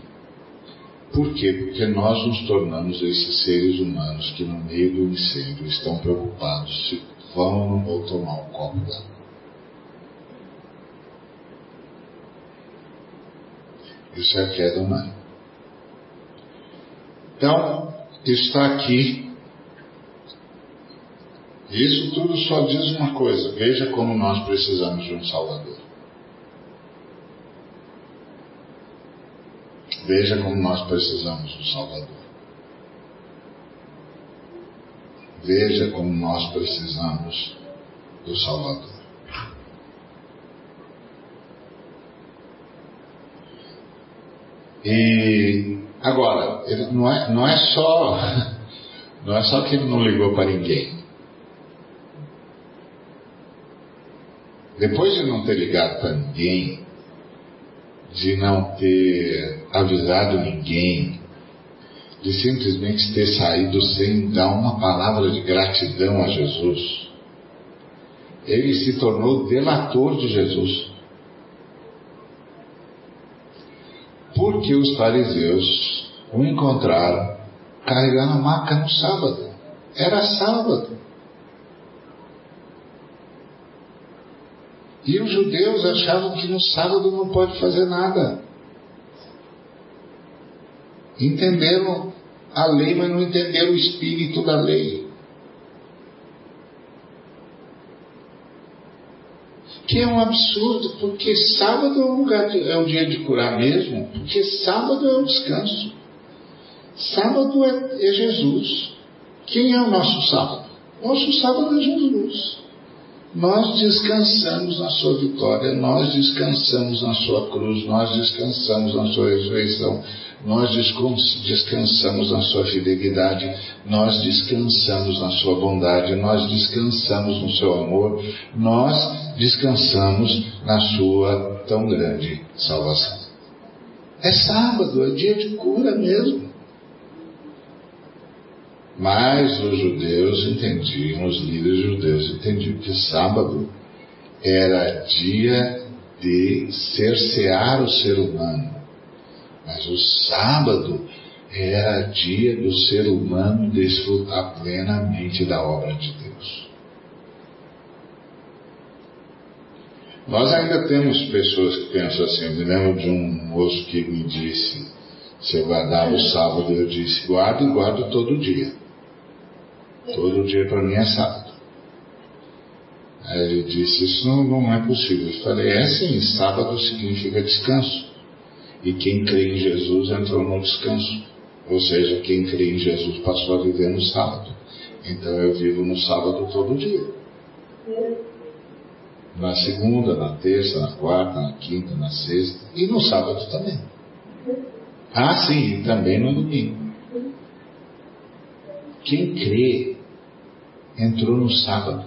Por quê? Porque nós nos tornamos esses seres humanos que no meio do incêndio estão preocupados se vão ou não vão tomar um copo d'água. Isso é a queda humana. Então, está aqui. Isso tudo só diz uma coisa: veja como nós precisamos de um Salvador. Veja como nós precisamos um Salvador. Veja como nós precisamos do Salvador. E agora, não é, não é só <laughs> não é só que ele não ligou para ninguém. Depois de não ter ligado para ninguém, de não ter avisado ninguém, de simplesmente ter saído sem dar uma palavra de gratidão a Jesus, ele se tornou delator de Jesus. Porque os fariseus o encontraram carregando a maca no sábado. Era sábado. E os judeus achavam que no sábado não pode fazer nada. Entenderam a lei, mas não entenderam o espírito da lei. Que é um absurdo, porque sábado é o, lugar de, é o dia de curar mesmo, porque sábado é o descanso. Sábado é, é Jesus. Quem é o nosso sábado? Nosso sábado é Jesus. Nós descansamos na sua vitória, nós descansamos na sua cruz, nós descansamos na sua ressurreição, nós descansamos na sua fidelidade, nós descansamos na sua bondade, nós descansamos no seu amor, nós descansamos na sua tão grande salvação. É sábado, é dia de cura mesmo. Mas os judeus entendiam, os líderes judeus entendiam que sábado era dia de cercear o ser humano. Mas o sábado era dia do ser humano desfrutar plenamente da obra de Deus. Nós ainda temos pessoas que pensam assim. Eu me lembro de um moço que me disse: se eu guardava o sábado, eu disse: guardo e guardo todo dia. Todo dia para mim é sábado. Aí ele disse, isso não, é possível. Eu falei, é sim, sábado significa descanso. E quem crê em Jesus entrou no descanso. Ou seja, quem crê em Jesus passou a viver no sábado. Então eu vivo no sábado todo dia. Na segunda, na terça, na quarta, na quinta, na sexta e no sábado também. Ah, sim, e também no domingo. Quem crê entrou no sábado,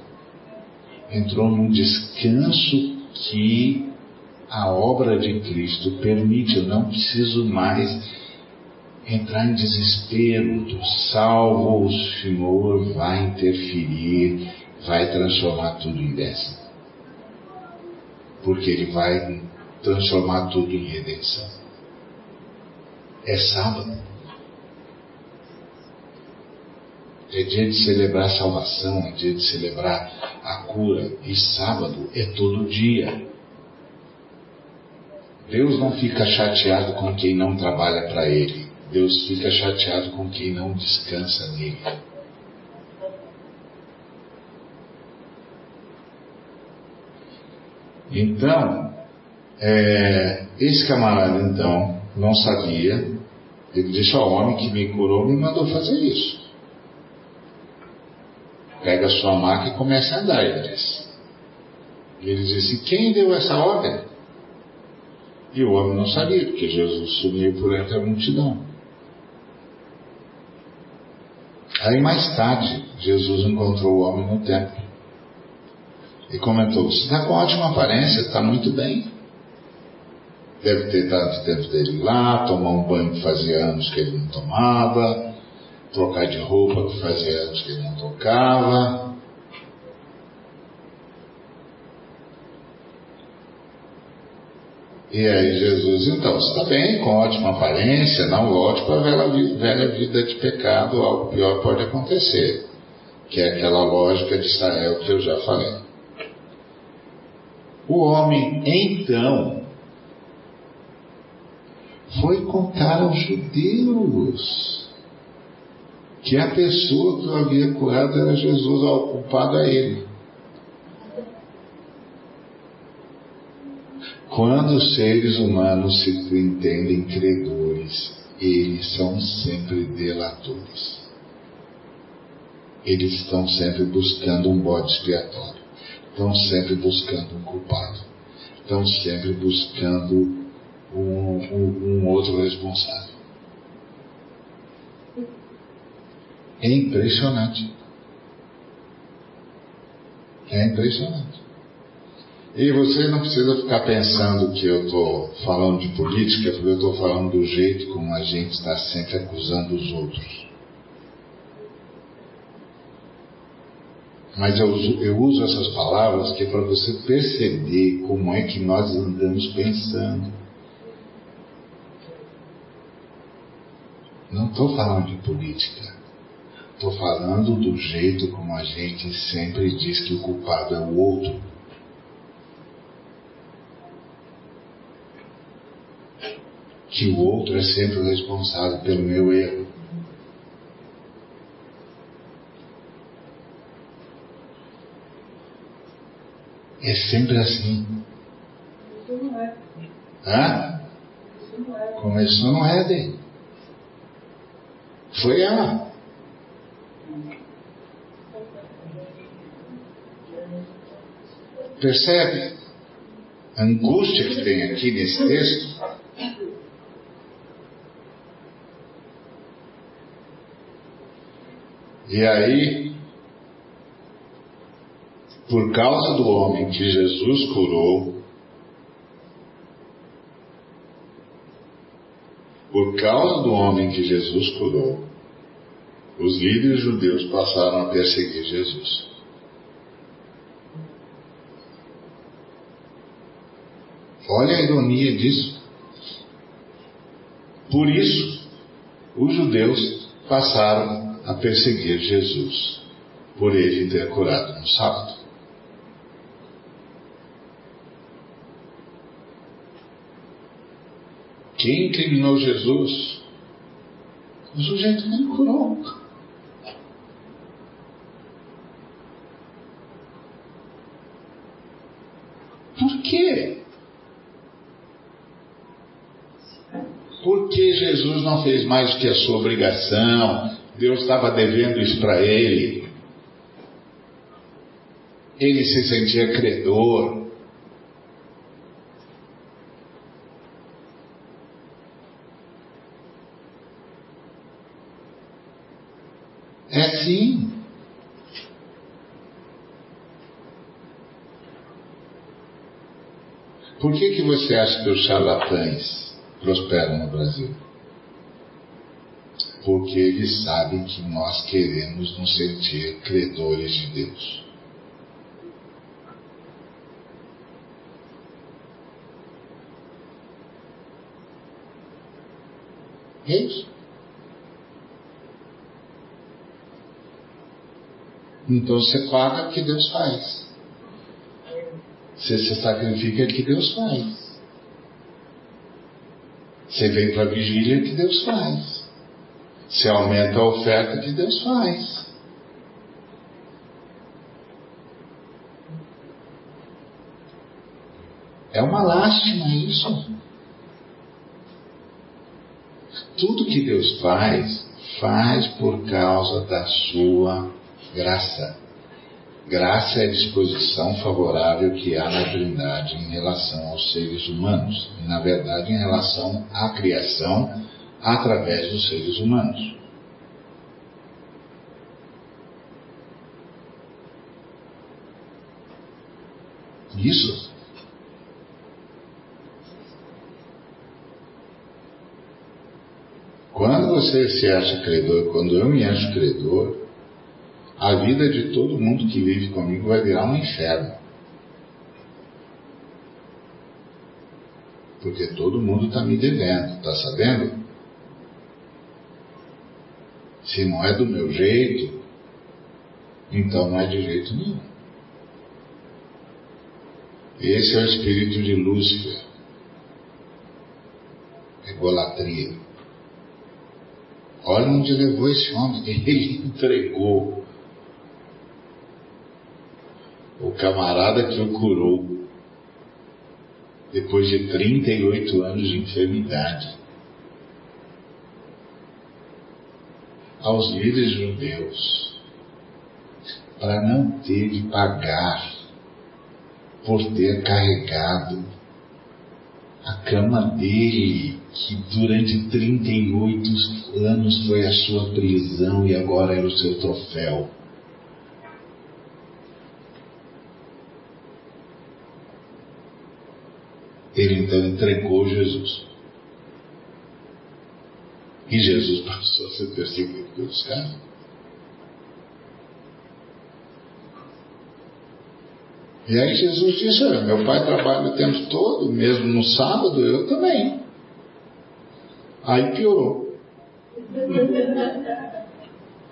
entrou num descanso que a obra de Cristo permite. Eu não preciso mais entrar em desespero do salvo, o Senhor vai interferir, vai transformar tudo em décimo. Porque Ele vai transformar tudo em redenção. É sábado. É dia de celebrar a salvação, é dia de celebrar a cura. E sábado é todo dia. Deus não fica chateado com quem não trabalha para Ele. Deus fica chateado com quem não descansa nele. Então, é, esse camarada então não sabia. Ele disse ao homem que me curou me mandou fazer isso pega a sua maca e começa a andar, ele disse. Ele disse, quem deu essa ordem? E o homem não sabia, porque Jesus sumiu por entre a multidão. Aí mais tarde, Jesus encontrou o homem no templo. E comentou, você está com ótima aparência, está muito bem. Deve ter dado tempo dele lá, tomar um banho que fazia anos que ele não tomava, trocar de roupa que fazia anos que ele não tocava. E aí Jesus, então, está bem, com ótima aparência, não volte para a velha, velha vida de pecado, algo pior pode acontecer, que é aquela lógica de Israel que eu já falei. O homem, então, foi contar aos judeus que a pessoa que o havia curado era Jesus, ao culpado a ele. Quando os seres humanos se entendem credores, eles são sempre delatores. Eles estão sempre buscando um bode expiatório, estão sempre buscando um culpado, estão sempre buscando um, um, um outro responsável. É impressionante. É impressionante. E você não precisa ficar pensando que eu estou falando de política, porque eu estou falando do jeito como a gente está sempre acusando os outros. Mas eu uso, eu uso essas palavras que é para você perceber como é que nós andamos pensando. Não estou falando de política. Estou falando do jeito como a gente sempre diz que o culpado é o outro. Que o outro é sempre o responsável pelo meu erro. É sempre assim. Hã? Começou no Éden. Foi ela. Percebe a angústia que tem aqui nesse texto? E aí, por causa do homem que Jesus curou, por causa do homem que Jesus curou, os líderes judeus passaram a perseguir Jesus. Olha a ironia disso. Por isso, os judeus passaram a perseguir Jesus, por ele ter curado no sábado. Quem incriminou Jesus? O sujeito nem curou. Por quê? Porque Jesus não fez mais que a sua obrigação, Deus estava devendo isso para ele. Ele se sentia credor. É sim. Por que, que você acha que os charlatães prosperam no Brasil? Porque eles sabem que nós queremos nos sentir credores de Deus. É isso. Então você paga o que Deus faz. Você se sacrifica o que Deus faz. Você vem para a vigília que Deus faz. Você aumenta a oferta que Deus faz. É uma lástima isso. Tudo que Deus faz, faz por causa da sua graça. Graça é a disposição favorável que há na Trindade em relação aos seres humanos, e na verdade em relação à criação através dos seres humanos. Isso Quando você se acha credor, quando eu me acho credor, a vida de todo mundo que vive comigo vai virar um inferno. Porque todo mundo está me devendo, está sabendo? Se não é do meu jeito, então não é de jeito nenhum. Esse é o espírito de Lúcifer. Egolatria. Olha onde levou esse homem. <laughs> Ele entregou o camarada que o curou depois de 38 anos de enfermidade. Aos líderes judeus, para não ter de pagar por ter carregado a cama dele, que durante 38 anos foi a sua prisão e agora era o seu troféu. Ele então entregou Jesus. E Jesus passou a ser perseguido pelos caras. E aí Jesus disse: Olha, meu pai trabalha o tempo todo, mesmo no sábado, eu também. Aí piorou.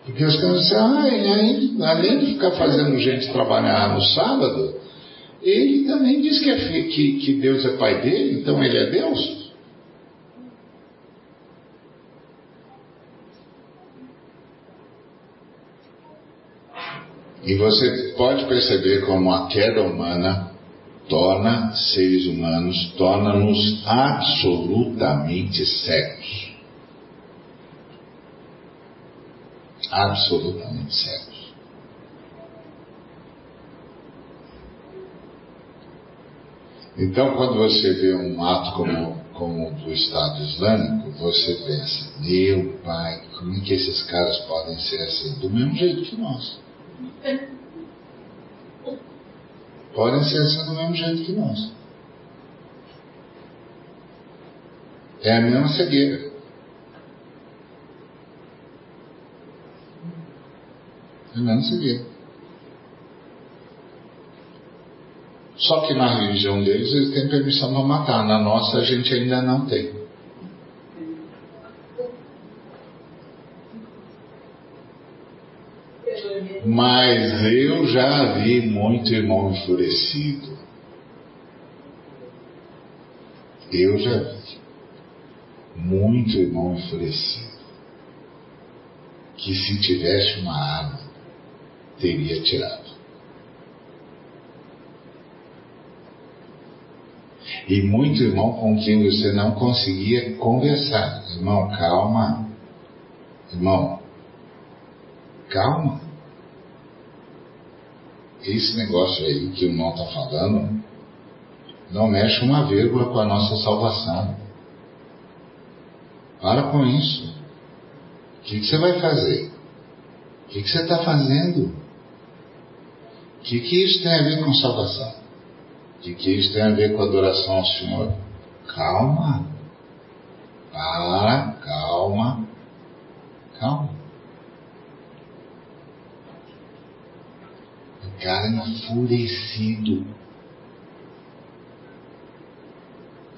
Porque os caras disseram, ah, além, além de ficar fazendo gente trabalhar no sábado, ele também diz que, é, que, que Deus é pai dele, então ele é Deus. E você pode perceber como a queda humana torna seres humanos, torna-nos absolutamente cegos. Absolutamente cegos. Então, quando você vê um ato como, como o do Estado Islâmico, você pensa, meu pai, como é que esses caras podem ser assim? Do mesmo jeito que nós. Podem ser assim do mesmo jeito que nós. É a mesma cegueira. É a mesma cegueira. Só que na religião deles eles têm permissão para matar, na nossa a gente ainda não tem. Mas eu já vi muito irmão enfurecido. Eu já vi muito irmão enfurecido. Que se tivesse uma arma, teria tirado. E muito irmão com quem você não conseguia conversar. Irmão, calma. Irmão, calma. Esse negócio aí que o irmão está falando não mexe uma vírgula com a nossa salvação. Para com isso. O que, que você vai fazer? O que, que você está fazendo? O que, que isso tem a ver com salvação? de que isso tem a ver com adoração ao Senhor. Calma. Para, calma. Calma. Cara enfurecido.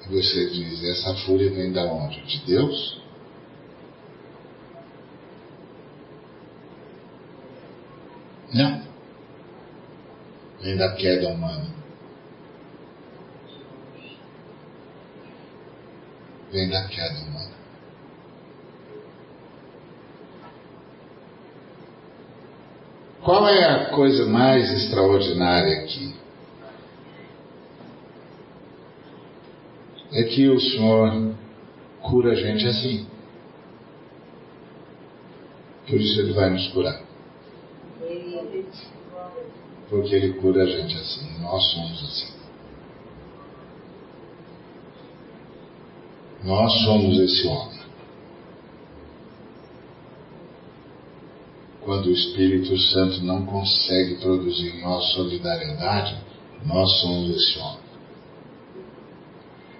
E você diz, essa fúria vem da onde? De Deus? Não. Vem da queda humana. vem da queda humana. Qual é a coisa mais extraordinária aqui? É que o Senhor cura a gente assim. Por isso Ele vai nos curar. Porque Ele cura a gente assim. Nós somos assim. Nós somos esse homem. Quando o Espírito Santo não consegue produzir em nós solidariedade, nós somos esse homem.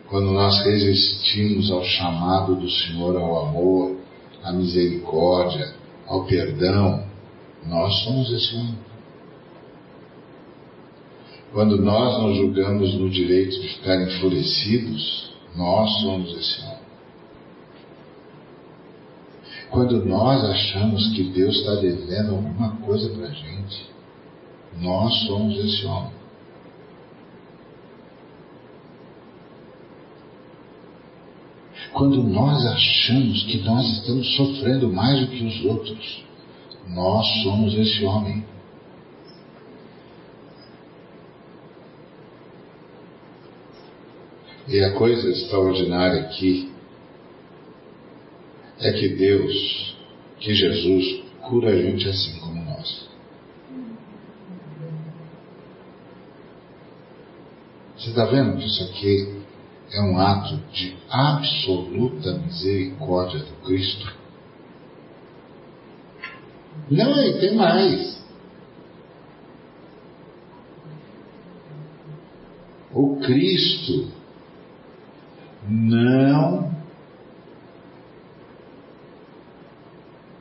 Quando nós resistimos ao chamado do Senhor ao amor, à misericórdia, ao perdão, nós somos esse homem. Quando nós nos julgamos no direito de ficar enfurecidos, Nós somos esse homem. Quando nós achamos que Deus está devendo alguma coisa para a gente, nós somos esse homem. Quando nós achamos que nós estamos sofrendo mais do que os outros, nós somos esse homem. E a coisa extraordinária aqui é que Deus, que Jesus, cura a gente assim como nós. Você está vendo que isso aqui é um ato de absoluta misericórdia do Cristo? Não, e tem mais. O Cristo não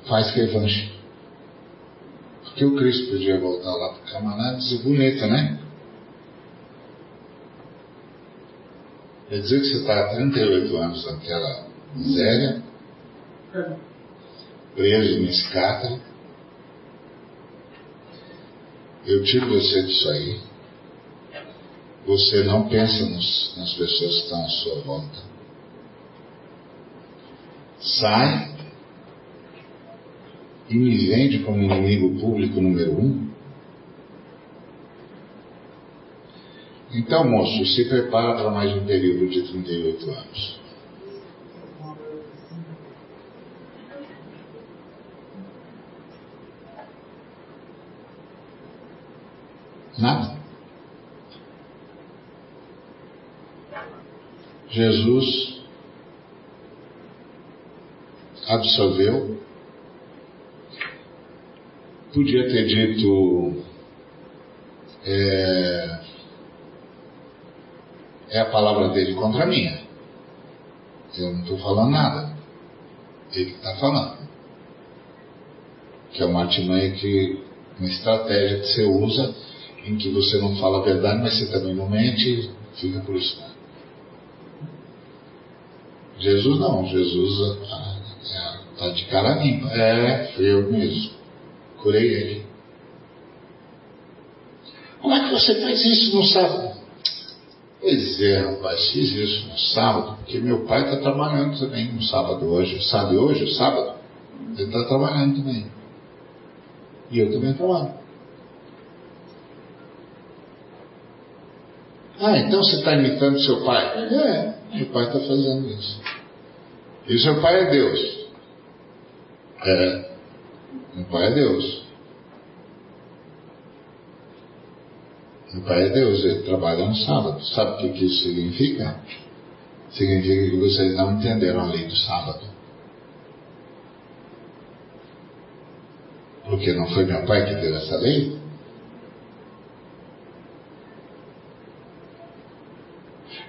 faz revanche. Porque o Cristo podia voltar lá para o camarada e dizer, bonita, né? Quer dizer que você está há 38 anos naquela miséria, preso nesse cátaro. Eu tiro você disso aí. Você não pensa nos, nas pessoas que estão à sua volta. Sai e me vende como inimigo público número um. Então, moço, se prepara para mais um período de 38 anos. Nada. Jesus absolveu. Podia ter dito. É, é a palavra dele contra a minha. Eu não estou falando nada. Ele está falando. Que é uma artimanha que. uma estratégia que você usa em que você não fala a verdade, mas você também não mente, fica por isso. Jesus não, Jesus está ah, é, de cara limpa. É, eu mesmo. Curei ele. Como é que você faz isso no sábado? Pois é, rapaz, fiz isso no sábado, porque meu pai está trabalhando também no sábado hoje. Sabe hoje, sábado? Ele está trabalhando também. E eu também trabalho. Ah, então você está imitando seu pai? É, meu pai está fazendo isso. E seu pai é Deus? É, meu pai é Deus. Meu pai é Deus, ele trabalha no sábado. Sabe o que, isso significa? Significa que vocês não entenderam a lei do sábado. Porque não foi meu pai que deu essa lei?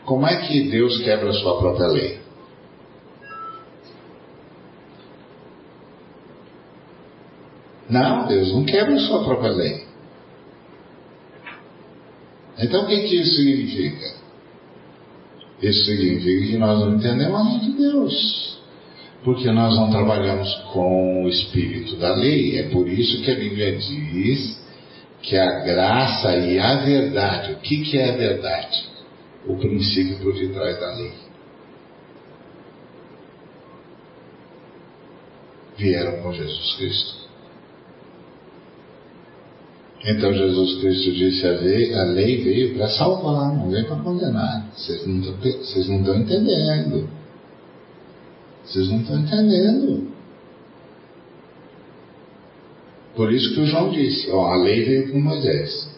Como é que Deus quebra a sua própria lei? Não, Deus não quebra a sua própria lei. Então o que, que isso significa? Isso significa que nós não entendemos a lei de Deus. Porque nós não trabalhamos com o espírito da lei. É por isso que a Bíblia diz que a graça e a verdade, o que, que é a verdade? o princípio por detrás da lei. Vieram com Jesus Cristo. Então Jesus Cristo disse: a lei, a lei veio para salvar, não veio para condenar. Vocês não, estão entendendo. Vocês não estão entendendo. Por isso que o João disse: ó, a lei veio com Moisés,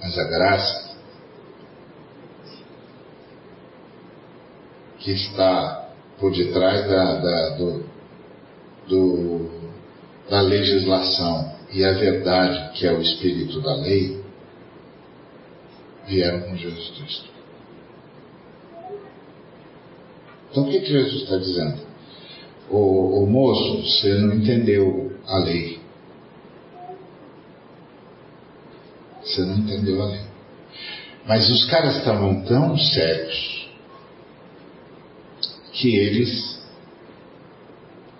mas a graça que está por detrás da, da, do, do, da legislação e a verdade, que é o espírito da lei, vieram com Jesus Cristo. Então o que, que Jesus está dizendo? O, o moço, você não entendeu a lei. Você não entendeu a lei. Mas os caras estavam tão sérios que eles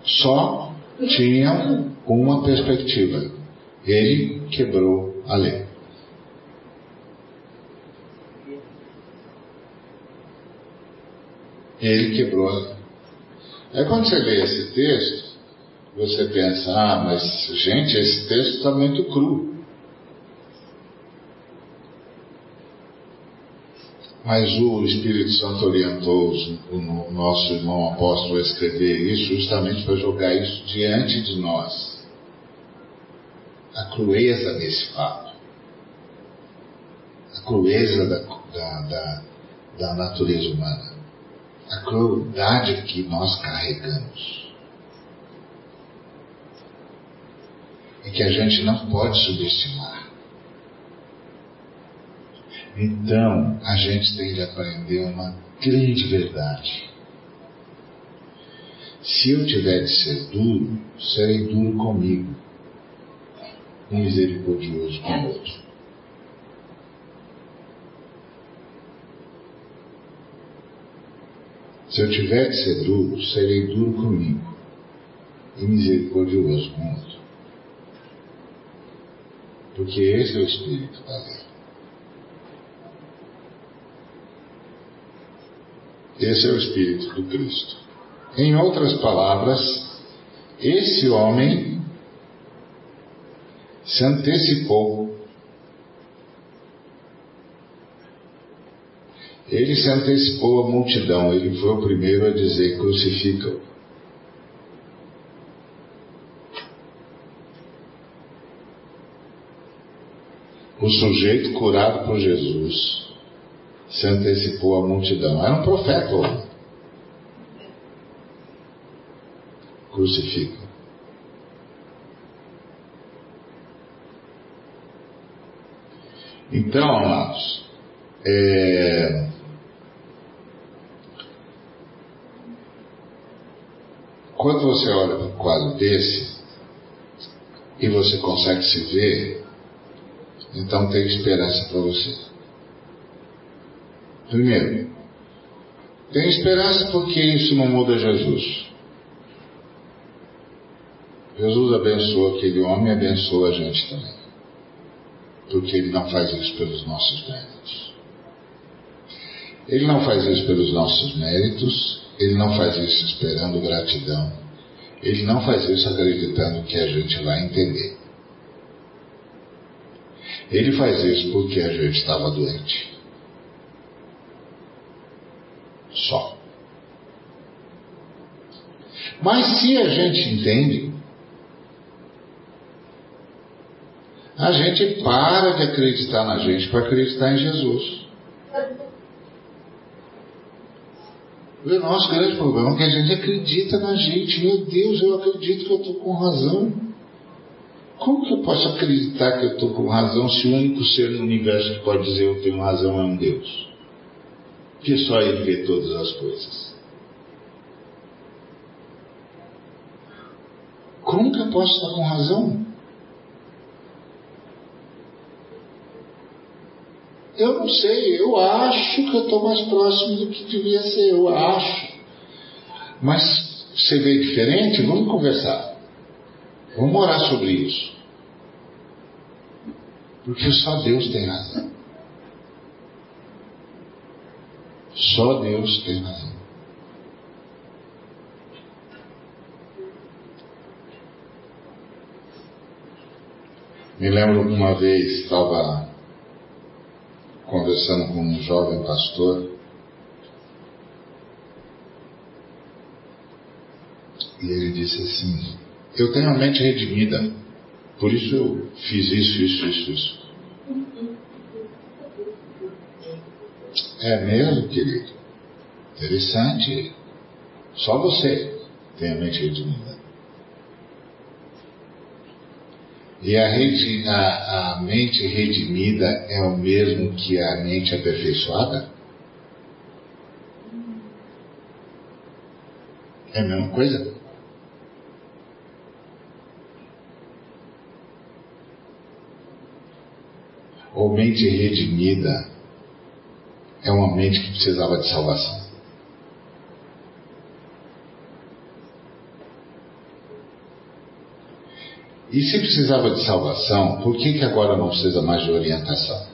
só tinham uma perspectiva. Ele quebrou a lei. Ele quebrou a lei. Aí quando você lê esse texto, você pensa, ah, mas gente, esse texto está muito cru. Mas o Espírito Santo orientou o nosso irmão apóstolo a escrever isso justamente para jogar isso diante de nós. A crueza desse fato. A crueza da, da, da, da natureza humana. A crueldade que nós carregamos. E que a gente não pode subestimar. Então, a gente tem de aprender uma grande verdade. Se eu tiver de ser duro, serei duro comigo e misericordioso com o outro. Se eu tiver de ser duro, serei duro comigo e misericordioso com o outro. Porque esse é o espírito da lei. Esse é o Espírito do Cristo. Em outras palavras, esse homem se antecipou. Ele se antecipou à multidão, ele foi o primeiro a dizer: crucifica-o. O sujeito curado por Jesus se antecipou à multidão. Era um profeta. Crucifica. Então, amados, é... quando você olha para um quadro desse e você consegue se ver, então tem esperança para você. Primeiro, tem esperança porque isso não muda Jesus. Jesus abençoa aquele homem e abençoa a gente também. Porque ele não faz isso pelos nossos méritos. Ele não faz isso pelos nossos méritos, ele não faz isso esperando gratidão, ele não faz isso acreditando que a gente vai entender. Ele faz isso porque a gente estava doente. só. Mas se a gente entende, a gente para de acreditar na gente para acreditar em Jesus. O nosso grande problema é que a gente acredita na gente. Meu Deus, eu acredito que eu estou com razão. Como que eu posso acreditar que eu estou com razão se o único ser no universo que pode dizer eu tenho razão é um Deus? que só Ele vê todas as coisas. Como que eu posso estar com razão? Eu não sei, eu acho que eu estou mais próximo do que devia ser, eu acho. Mas você vê diferente? Vamos conversar. Vamos orar sobre isso. Porque só Deus tem razão. Só Deus tem razão. Me lembro uma vez estava conversando com um jovem pastor e ele disse assim: Eu tenho a mente redimida, por isso eu fiz isso, isso, isso, isso. É mesmo, querido? Interessante. Só você tem a mente redimida. E a, a, a mente redimida é o mesmo que a mente aperfeiçoada? É a mesma coisa? Ou mente redimida é uma mente que precisava de salvação. E se precisava de salvação, por que, que agora não precisa mais de orientação?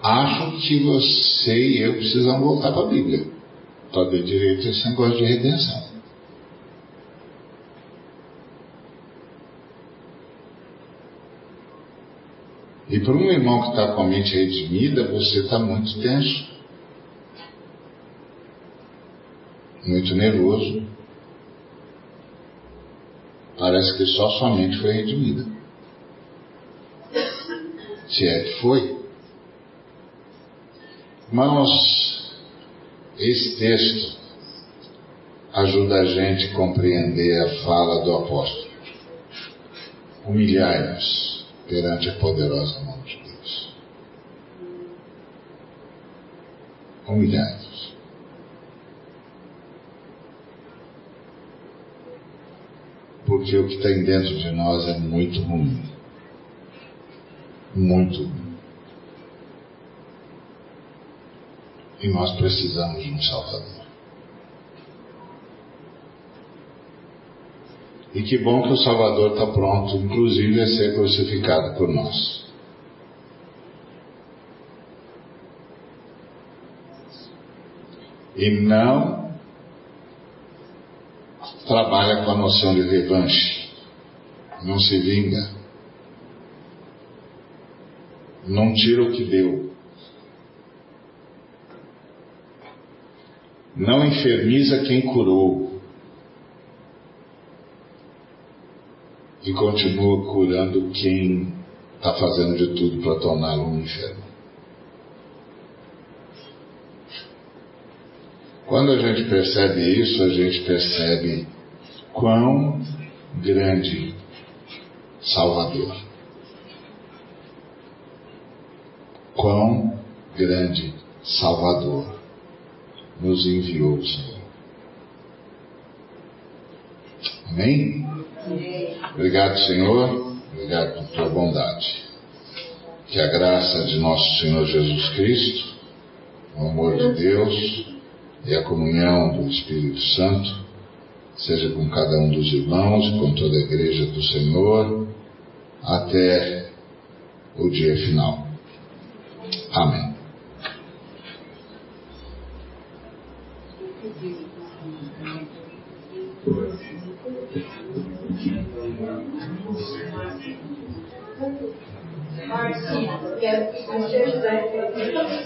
Acho que você e eu precisamos voltar para a Bíblia para ter direito esse negócio de redenção. E para um irmão que está com a mente redimida, você está muito tenso, muito nervoso. Parece que só sua mente foi redimida. Se é que foi. Irmãos, esse texto ajuda a gente a compreender a fala do apóstolo. Humilhai-nos perante a poderosa mão de Deus. Humilhados. Porque o que tem dentro de nós é muito ruim. Muito ruim. E nós precisamos de um Salvador. E que bom que o Salvador está pronto, inclusive, a ser crucificado por nós. E não noção de revanche. Não se vinga. Não tira o que deu. Não enfermiza quem curou. e continua curando quem está fazendo de tudo para torná-lo um enfermo. Quando a gente percebe isso, a gente percebe quão grande Salvador, quão grande Salvador nos enviou Senhor. Amém? Obrigado, Senhor. Obrigado por tua bondade. Que a graça de nosso Senhor Jesus Cristo, o amor de Deus e a comunhão do Espírito Santo seja com cada um dos irmãos com toda a igreja do Senhor até o dia final. Amém.